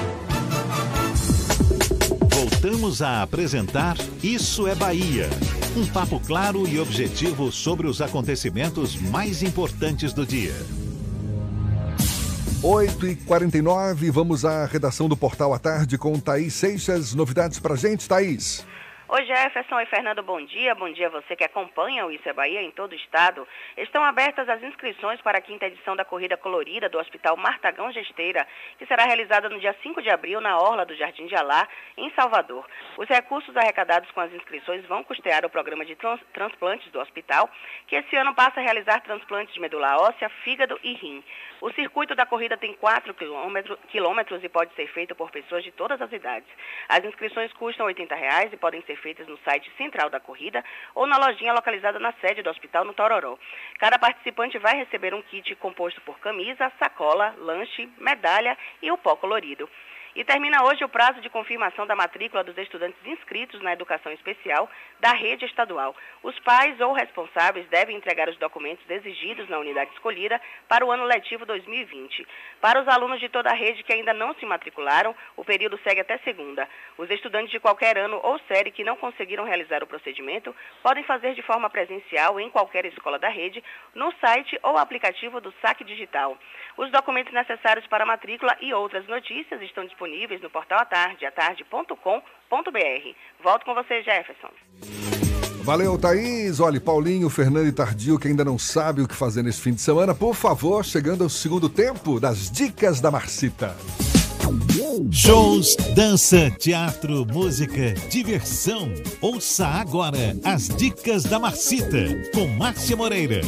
Voltamos a apresentar Isso é Bahia. Um papo claro e objetivo sobre os acontecimentos mais importantes do dia. 8 e 49 vamos à redação do Portal à Tarde com Thaís Seixas. Novidades pra gente, Thaís? Oi Jefferson e Fernando, bom dia. Bom dia a você que acompanha o Isso é Bahia em todo o estado. Estão abertas as inscrições para a quinta edição da Corrida Colorida do Hospital Martagão Gesteira, que será realizada no dia 5 de abril na Orla do Jardim de Alá, em Salvador. Os recursos arrecadados com as inscrições vão custear o programa de trans- transplantes do hospital, que esse ano passa a realizar transplantes de medula óssea, fígado e rim. O circuito da corrida tem 4 quilômetro- quilômetros e pode ser feito por pessoas de todas as idades. As inscrições custam 80 reais e podem ser feitas no site central da corrida ou na lojinha localizada na sede do hospital no Tororó. Cada participante vai receber um kit composto por camisa, sacola, lanche, medalha e o pó colorido. E termina hoje o prazo de confirmação da matrícula dos estudantes inscritos na educação especial da rede estadual. Os pais ou responsáveis devem entregar os documentos exigidos na unidade escolhida para o ano letivo 2020. Para os alunos de toda a rede que ainda não se matricularam, o período segue até segunda. Os estudantes de qualquer ano ou série que não conseguiram realizar o procedimento podem fazer de forma presencial em qualquer escola da rede, no site ou aplicativo do Saque Digital. Os documentos necessários para a matrícula e outras notícias estão disponíveis no portal atarde, atarde.com.br. Volto com você, Jefferson. Valeu, Thaís. Olha, Paulinho, Fernando e Tardio, que ainda não sabe o que fazer nesse fim de semana, por favor, chegando ao segundo tempo das dicas da Marcita. Shows, dança, teatro, música, diversão. Ouça agora as dicas da Marcita com Márcia Moreira.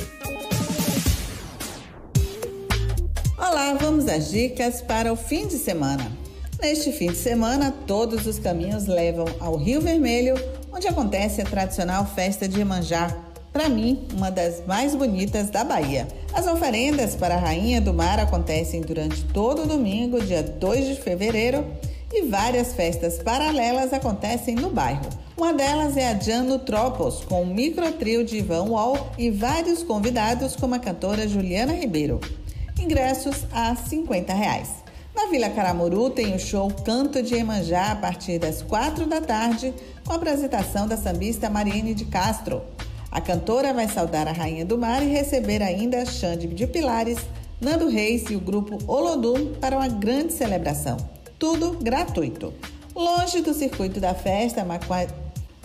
Olá, vamos às dicas para o fim de semana. Neste fim de semana, todos os caminhos levam ao Rio Vermelho, onde acontece a tradicional festa de Iemanjá, para mim, uma das mais bonitas da Bahia. As oferendas para a Rainha do Mar acontecem durante todo o domingo, dia 2 de fevereiro, e várias festas paralelas acontecem no bairro. Uma delas é a Jano Tropos, com um microtrio de Ivan Wall e vários convidados como a cantora Juliana Ribeiro. Ingressos a 50 reais. Na Vila Caramuru tem o show Canto de Emanjá a partir das 4 da tarde, com a apresentação da sambista Mariene de Castro. A cantora vai saudar a Rainha do Mar e receber ainda Xande de Pilares, Nando Reis e o grupo Olodum para uma grande celebração. Tudo gratuito. Longe do circuito da festa.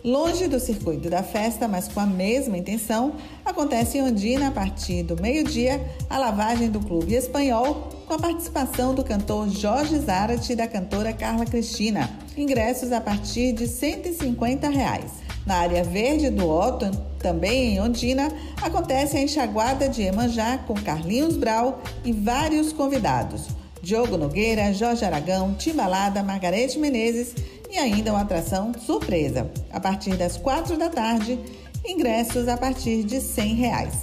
Longe do circuito da festa, mas com a mesma intenção, acontece em Ondina, a partir do meio-dia, a lavagem do Clube Espanhol, com a participação do cantor Jorge Zarate e da cantora Carla Cristina. Ingressos a partir de 150 reais. Na área verde do Otton, também em Ondina, acontece a enxaguada de Emanjá com Carlinhos Brau e vários convidados. Diogo Nogueira, Jorge Aragão, Timbalada, Margarete Menezes e ainda uma atração surpresa. A partir das quatro da tarde, ingressos a partir de 100 reais.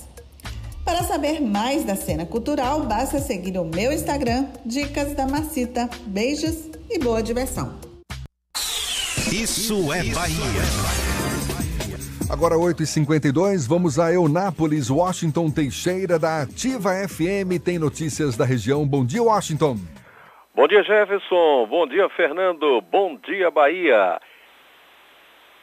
Para saber mais da cena cultural, basta seguir o meu Instagram, Dicas da Macita. Beijos e boa diversão. Isso é Bahia. Agora 8h52, vamos a Eunápolis, Washington Teixeira, da Ativa FM, tem notícias da região. Bom dia, Washington. Bom dia, Jefferson. Bom dia, Fernando. Bom dia, Bahia.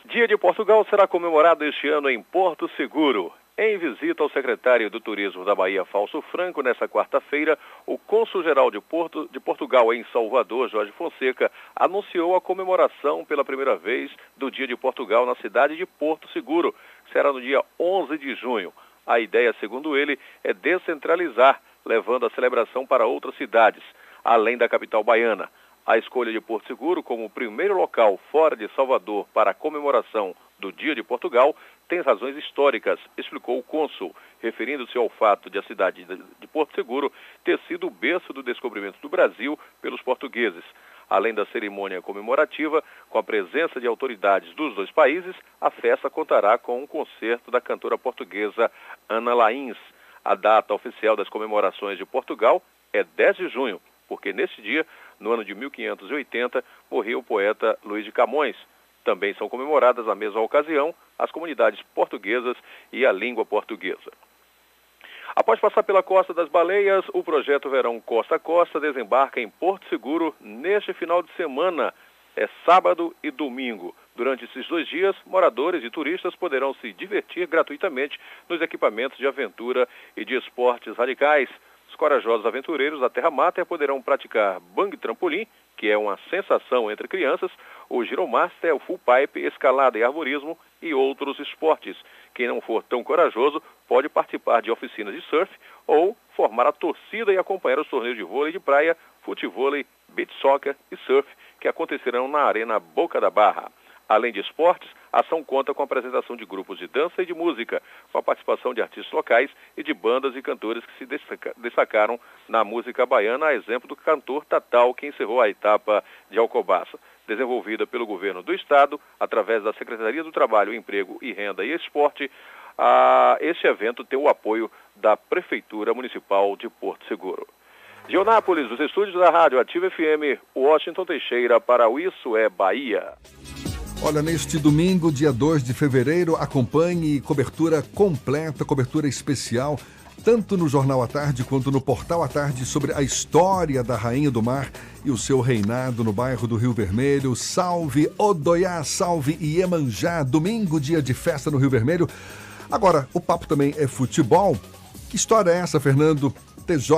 Dia de Portugal será comemorado este ano em Porto Seguro. Em visita ao secretário do Turismo da Bahia, Falso Franco, nesta quarta-feira, o cônsul-geral de, Porto, de Portugal em Salvador, Jorge Fonseca, anunciou a comemoração pela primeira vez do Dia de Portugal na cidade de Porto Seguro, que será no dia 11 de junho. A ideia, segundo ele, é descentralizar, levando a celebração para outras cidades, além da capital baiana. A escolha de Porto Seguro como o primeiro local fora de Salvador para a comemoração do Dia de Portugal tem razões históricas, explicou o cônsul, referindo-se ao fato de a cidade de Porto Seguro ter sido o berço do descobrimento do Brasil pelos portugueses. Além da cerimônia comemorativa, com a presença de autoridades dos dois países, a festa contará com um concerto da cantora portuguesa Ana Lains. A data oficial das comemorações de Portugal é 10 de junho, porque neste dia, no ano de 1580, morreu o poeta Luís de Camões. Também são comemoradas na mesma ocasião as comunidades portuguesas e a língua portuguesa. Após passar pela Costa das Baleias, o projeto Verão Costa a Costa desembarca em Porto Seguro neste final de semana. É sábado e domingo. Durante esses dois dias, moradores e turistas poderão se divertir gratuitamente nos equipamentos de aventura e de esportes radicais. Os corajosos aventureiros da Terra Mater poderão praticar bang trampolim, que é uma sensação entre crianças, o giromaster, o full pipe, escalada e arborismo e outros esportes. Quem não for tão corajoso pode participar de oficinas de surf ou formar a torcida e acompanhar os torneios de vôlei de praia, futevôlei, beach soccer e surf que acontecerão na Arena Boca da Barra. Além de esportes, a ação conta com a apresentação de grupos de dança e de música, com a participação de artistas locais e de bandas e cantores que se destacaram na música baiana, a exemplo do cantor Tatal, que encerrou a etapa de Alcobaça. Desenvolvida pelo governo do Estado, através da Secretaria do Trabalho, Emprego e Renda e Esporte, a, este evento tem o apoio da Prefeitura Municipal de Porto Seguro. De Onápolis, dos estúdios da Rádio Ativa FM, Washington Teixeira para o Isso é Bahia. Olha, neste domingo, dia 2 de fevereiro, acompanhe cobertura completa, cobertura especial, tanto no Jornal à Tarde quanto no Portal à Tarde, sobre a história da Rainha do Mar e o seu reinado no bairro do Rio Vermelho. Salve Odoiá, salve Iemanjá, domingo, dia de festa no Rio Vermelho. Agora, o papo também é futebol. Que história é essa, Fernando? TJ.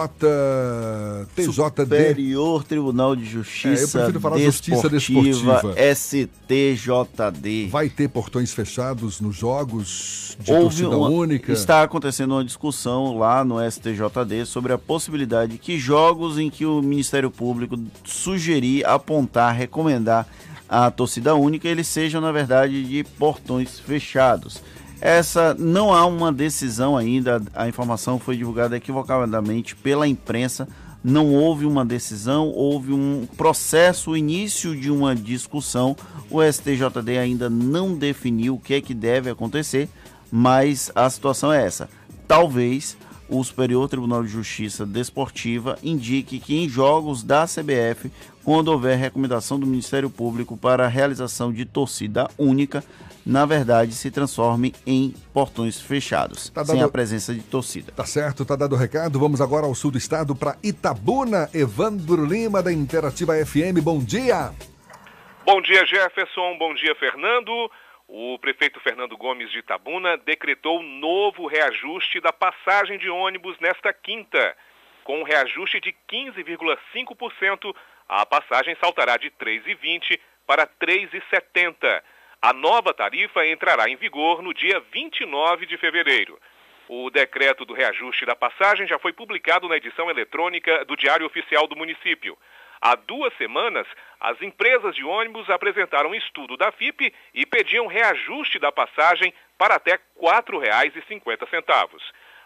TJD. Superior Tribunal de Justiça. É, eu prefiro falar Justiça Desportiva. STJD. Vai ter portões fechados nos jogos de Houve torcida uma, única? Está acontecendo uma discussão lá no STJD sobre a possibilidade que jogos em que o Ministério Público sugerir, apontar, recomendar a torcida única, eles sejam, na verdade, de portões fechados. Essa não há uma decisão ainda, a informação foi divulgada equivocadamente pela imprensa. Não houve uma decisão, houve um processo, início de uma discussão. O STJD ainda não definiu o que é que deve acontecer, mas a situação é essa. Talvez o Superior Tribunal de Justiça Desportiva indique que em jogos da CBF, quando houver recomendação do Ministério Público para a realização de torcida única, na verdade, se transforme em portões fechados, Tá sem dado- a presença de torcida. Tá certo, tá dado o recado. Vamos agora ao sul do estado para Itabuna. Evandro Lima, da Interativa FM. Bom dia. Bom dia, Jefferson. Bom dia, Fernando. O prefeito Fernando Gomes de Itabuna decretou novo reajuste da passagem de ônibus nesta quinta. Com um reajuste de 15,5%, a passagem saltará de R$ 3,20 para R$ 3,70. A nova tarifa entrará em vigor no dia 29 de fevereiro. O decreto do reajuste da passagem já foi publicado na edição eletrônica do Diário Oficial do Município. Há duas semanas, as empresas de ônibus apresentaram estudo da FIP e pediam reajuste da passagem para até R$ 4,50.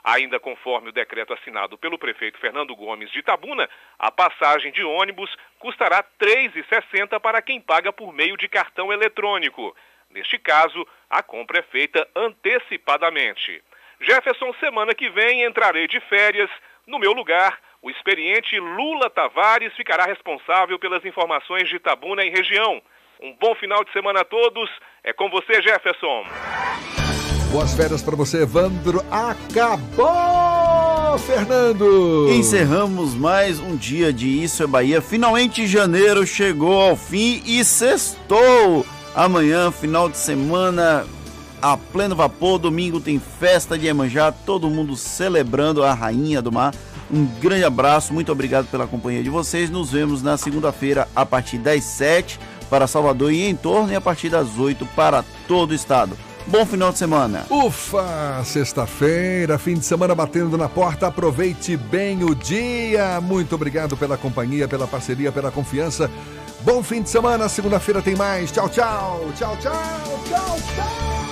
Ainda conforme o decreto assinado pelo prefeito Fernando Gomes de Itabuna, a passagem de ônibus custará R$ 3,60 para quem paga por meio de cartão eletrônico. Neste caso, a compra é feita antecipadamente. Jefferson, semana que vem entrarei de férias. No meu lugar, o experiente Lula Tavares ficará responsável pelas informações de Itabuna e região. Um bom final de semana a todos. É com você, Jefferson. Boas férias para você, Evandro. Acabou, Fernando! Encerramos mais um dia de Isso é Bahia. Finalmente janeiro chegou ao fim e sextou. Amanhã, final de semana, a pleno vapor. Domingo tem festa de Iemanjá, todo mundo celebrando a Rainha do Mar. Um grande abraço, muito obrigado pela companhia de vocês. Nos vemos na segunda-feira a partir das 7 para Salvador e em torno e a partir das 8 para todo o estado. Bom final de semana. Ufa, sexta-feira, fim de semana batendo na porta. Aproveite bem o dia. Muito obrigado pela companhia, pela parceria, pela confiança. Bom fim de semana. Segunda-feira tem mais. Tchau, tchau. Tchau, tchau. Tchau, tchau.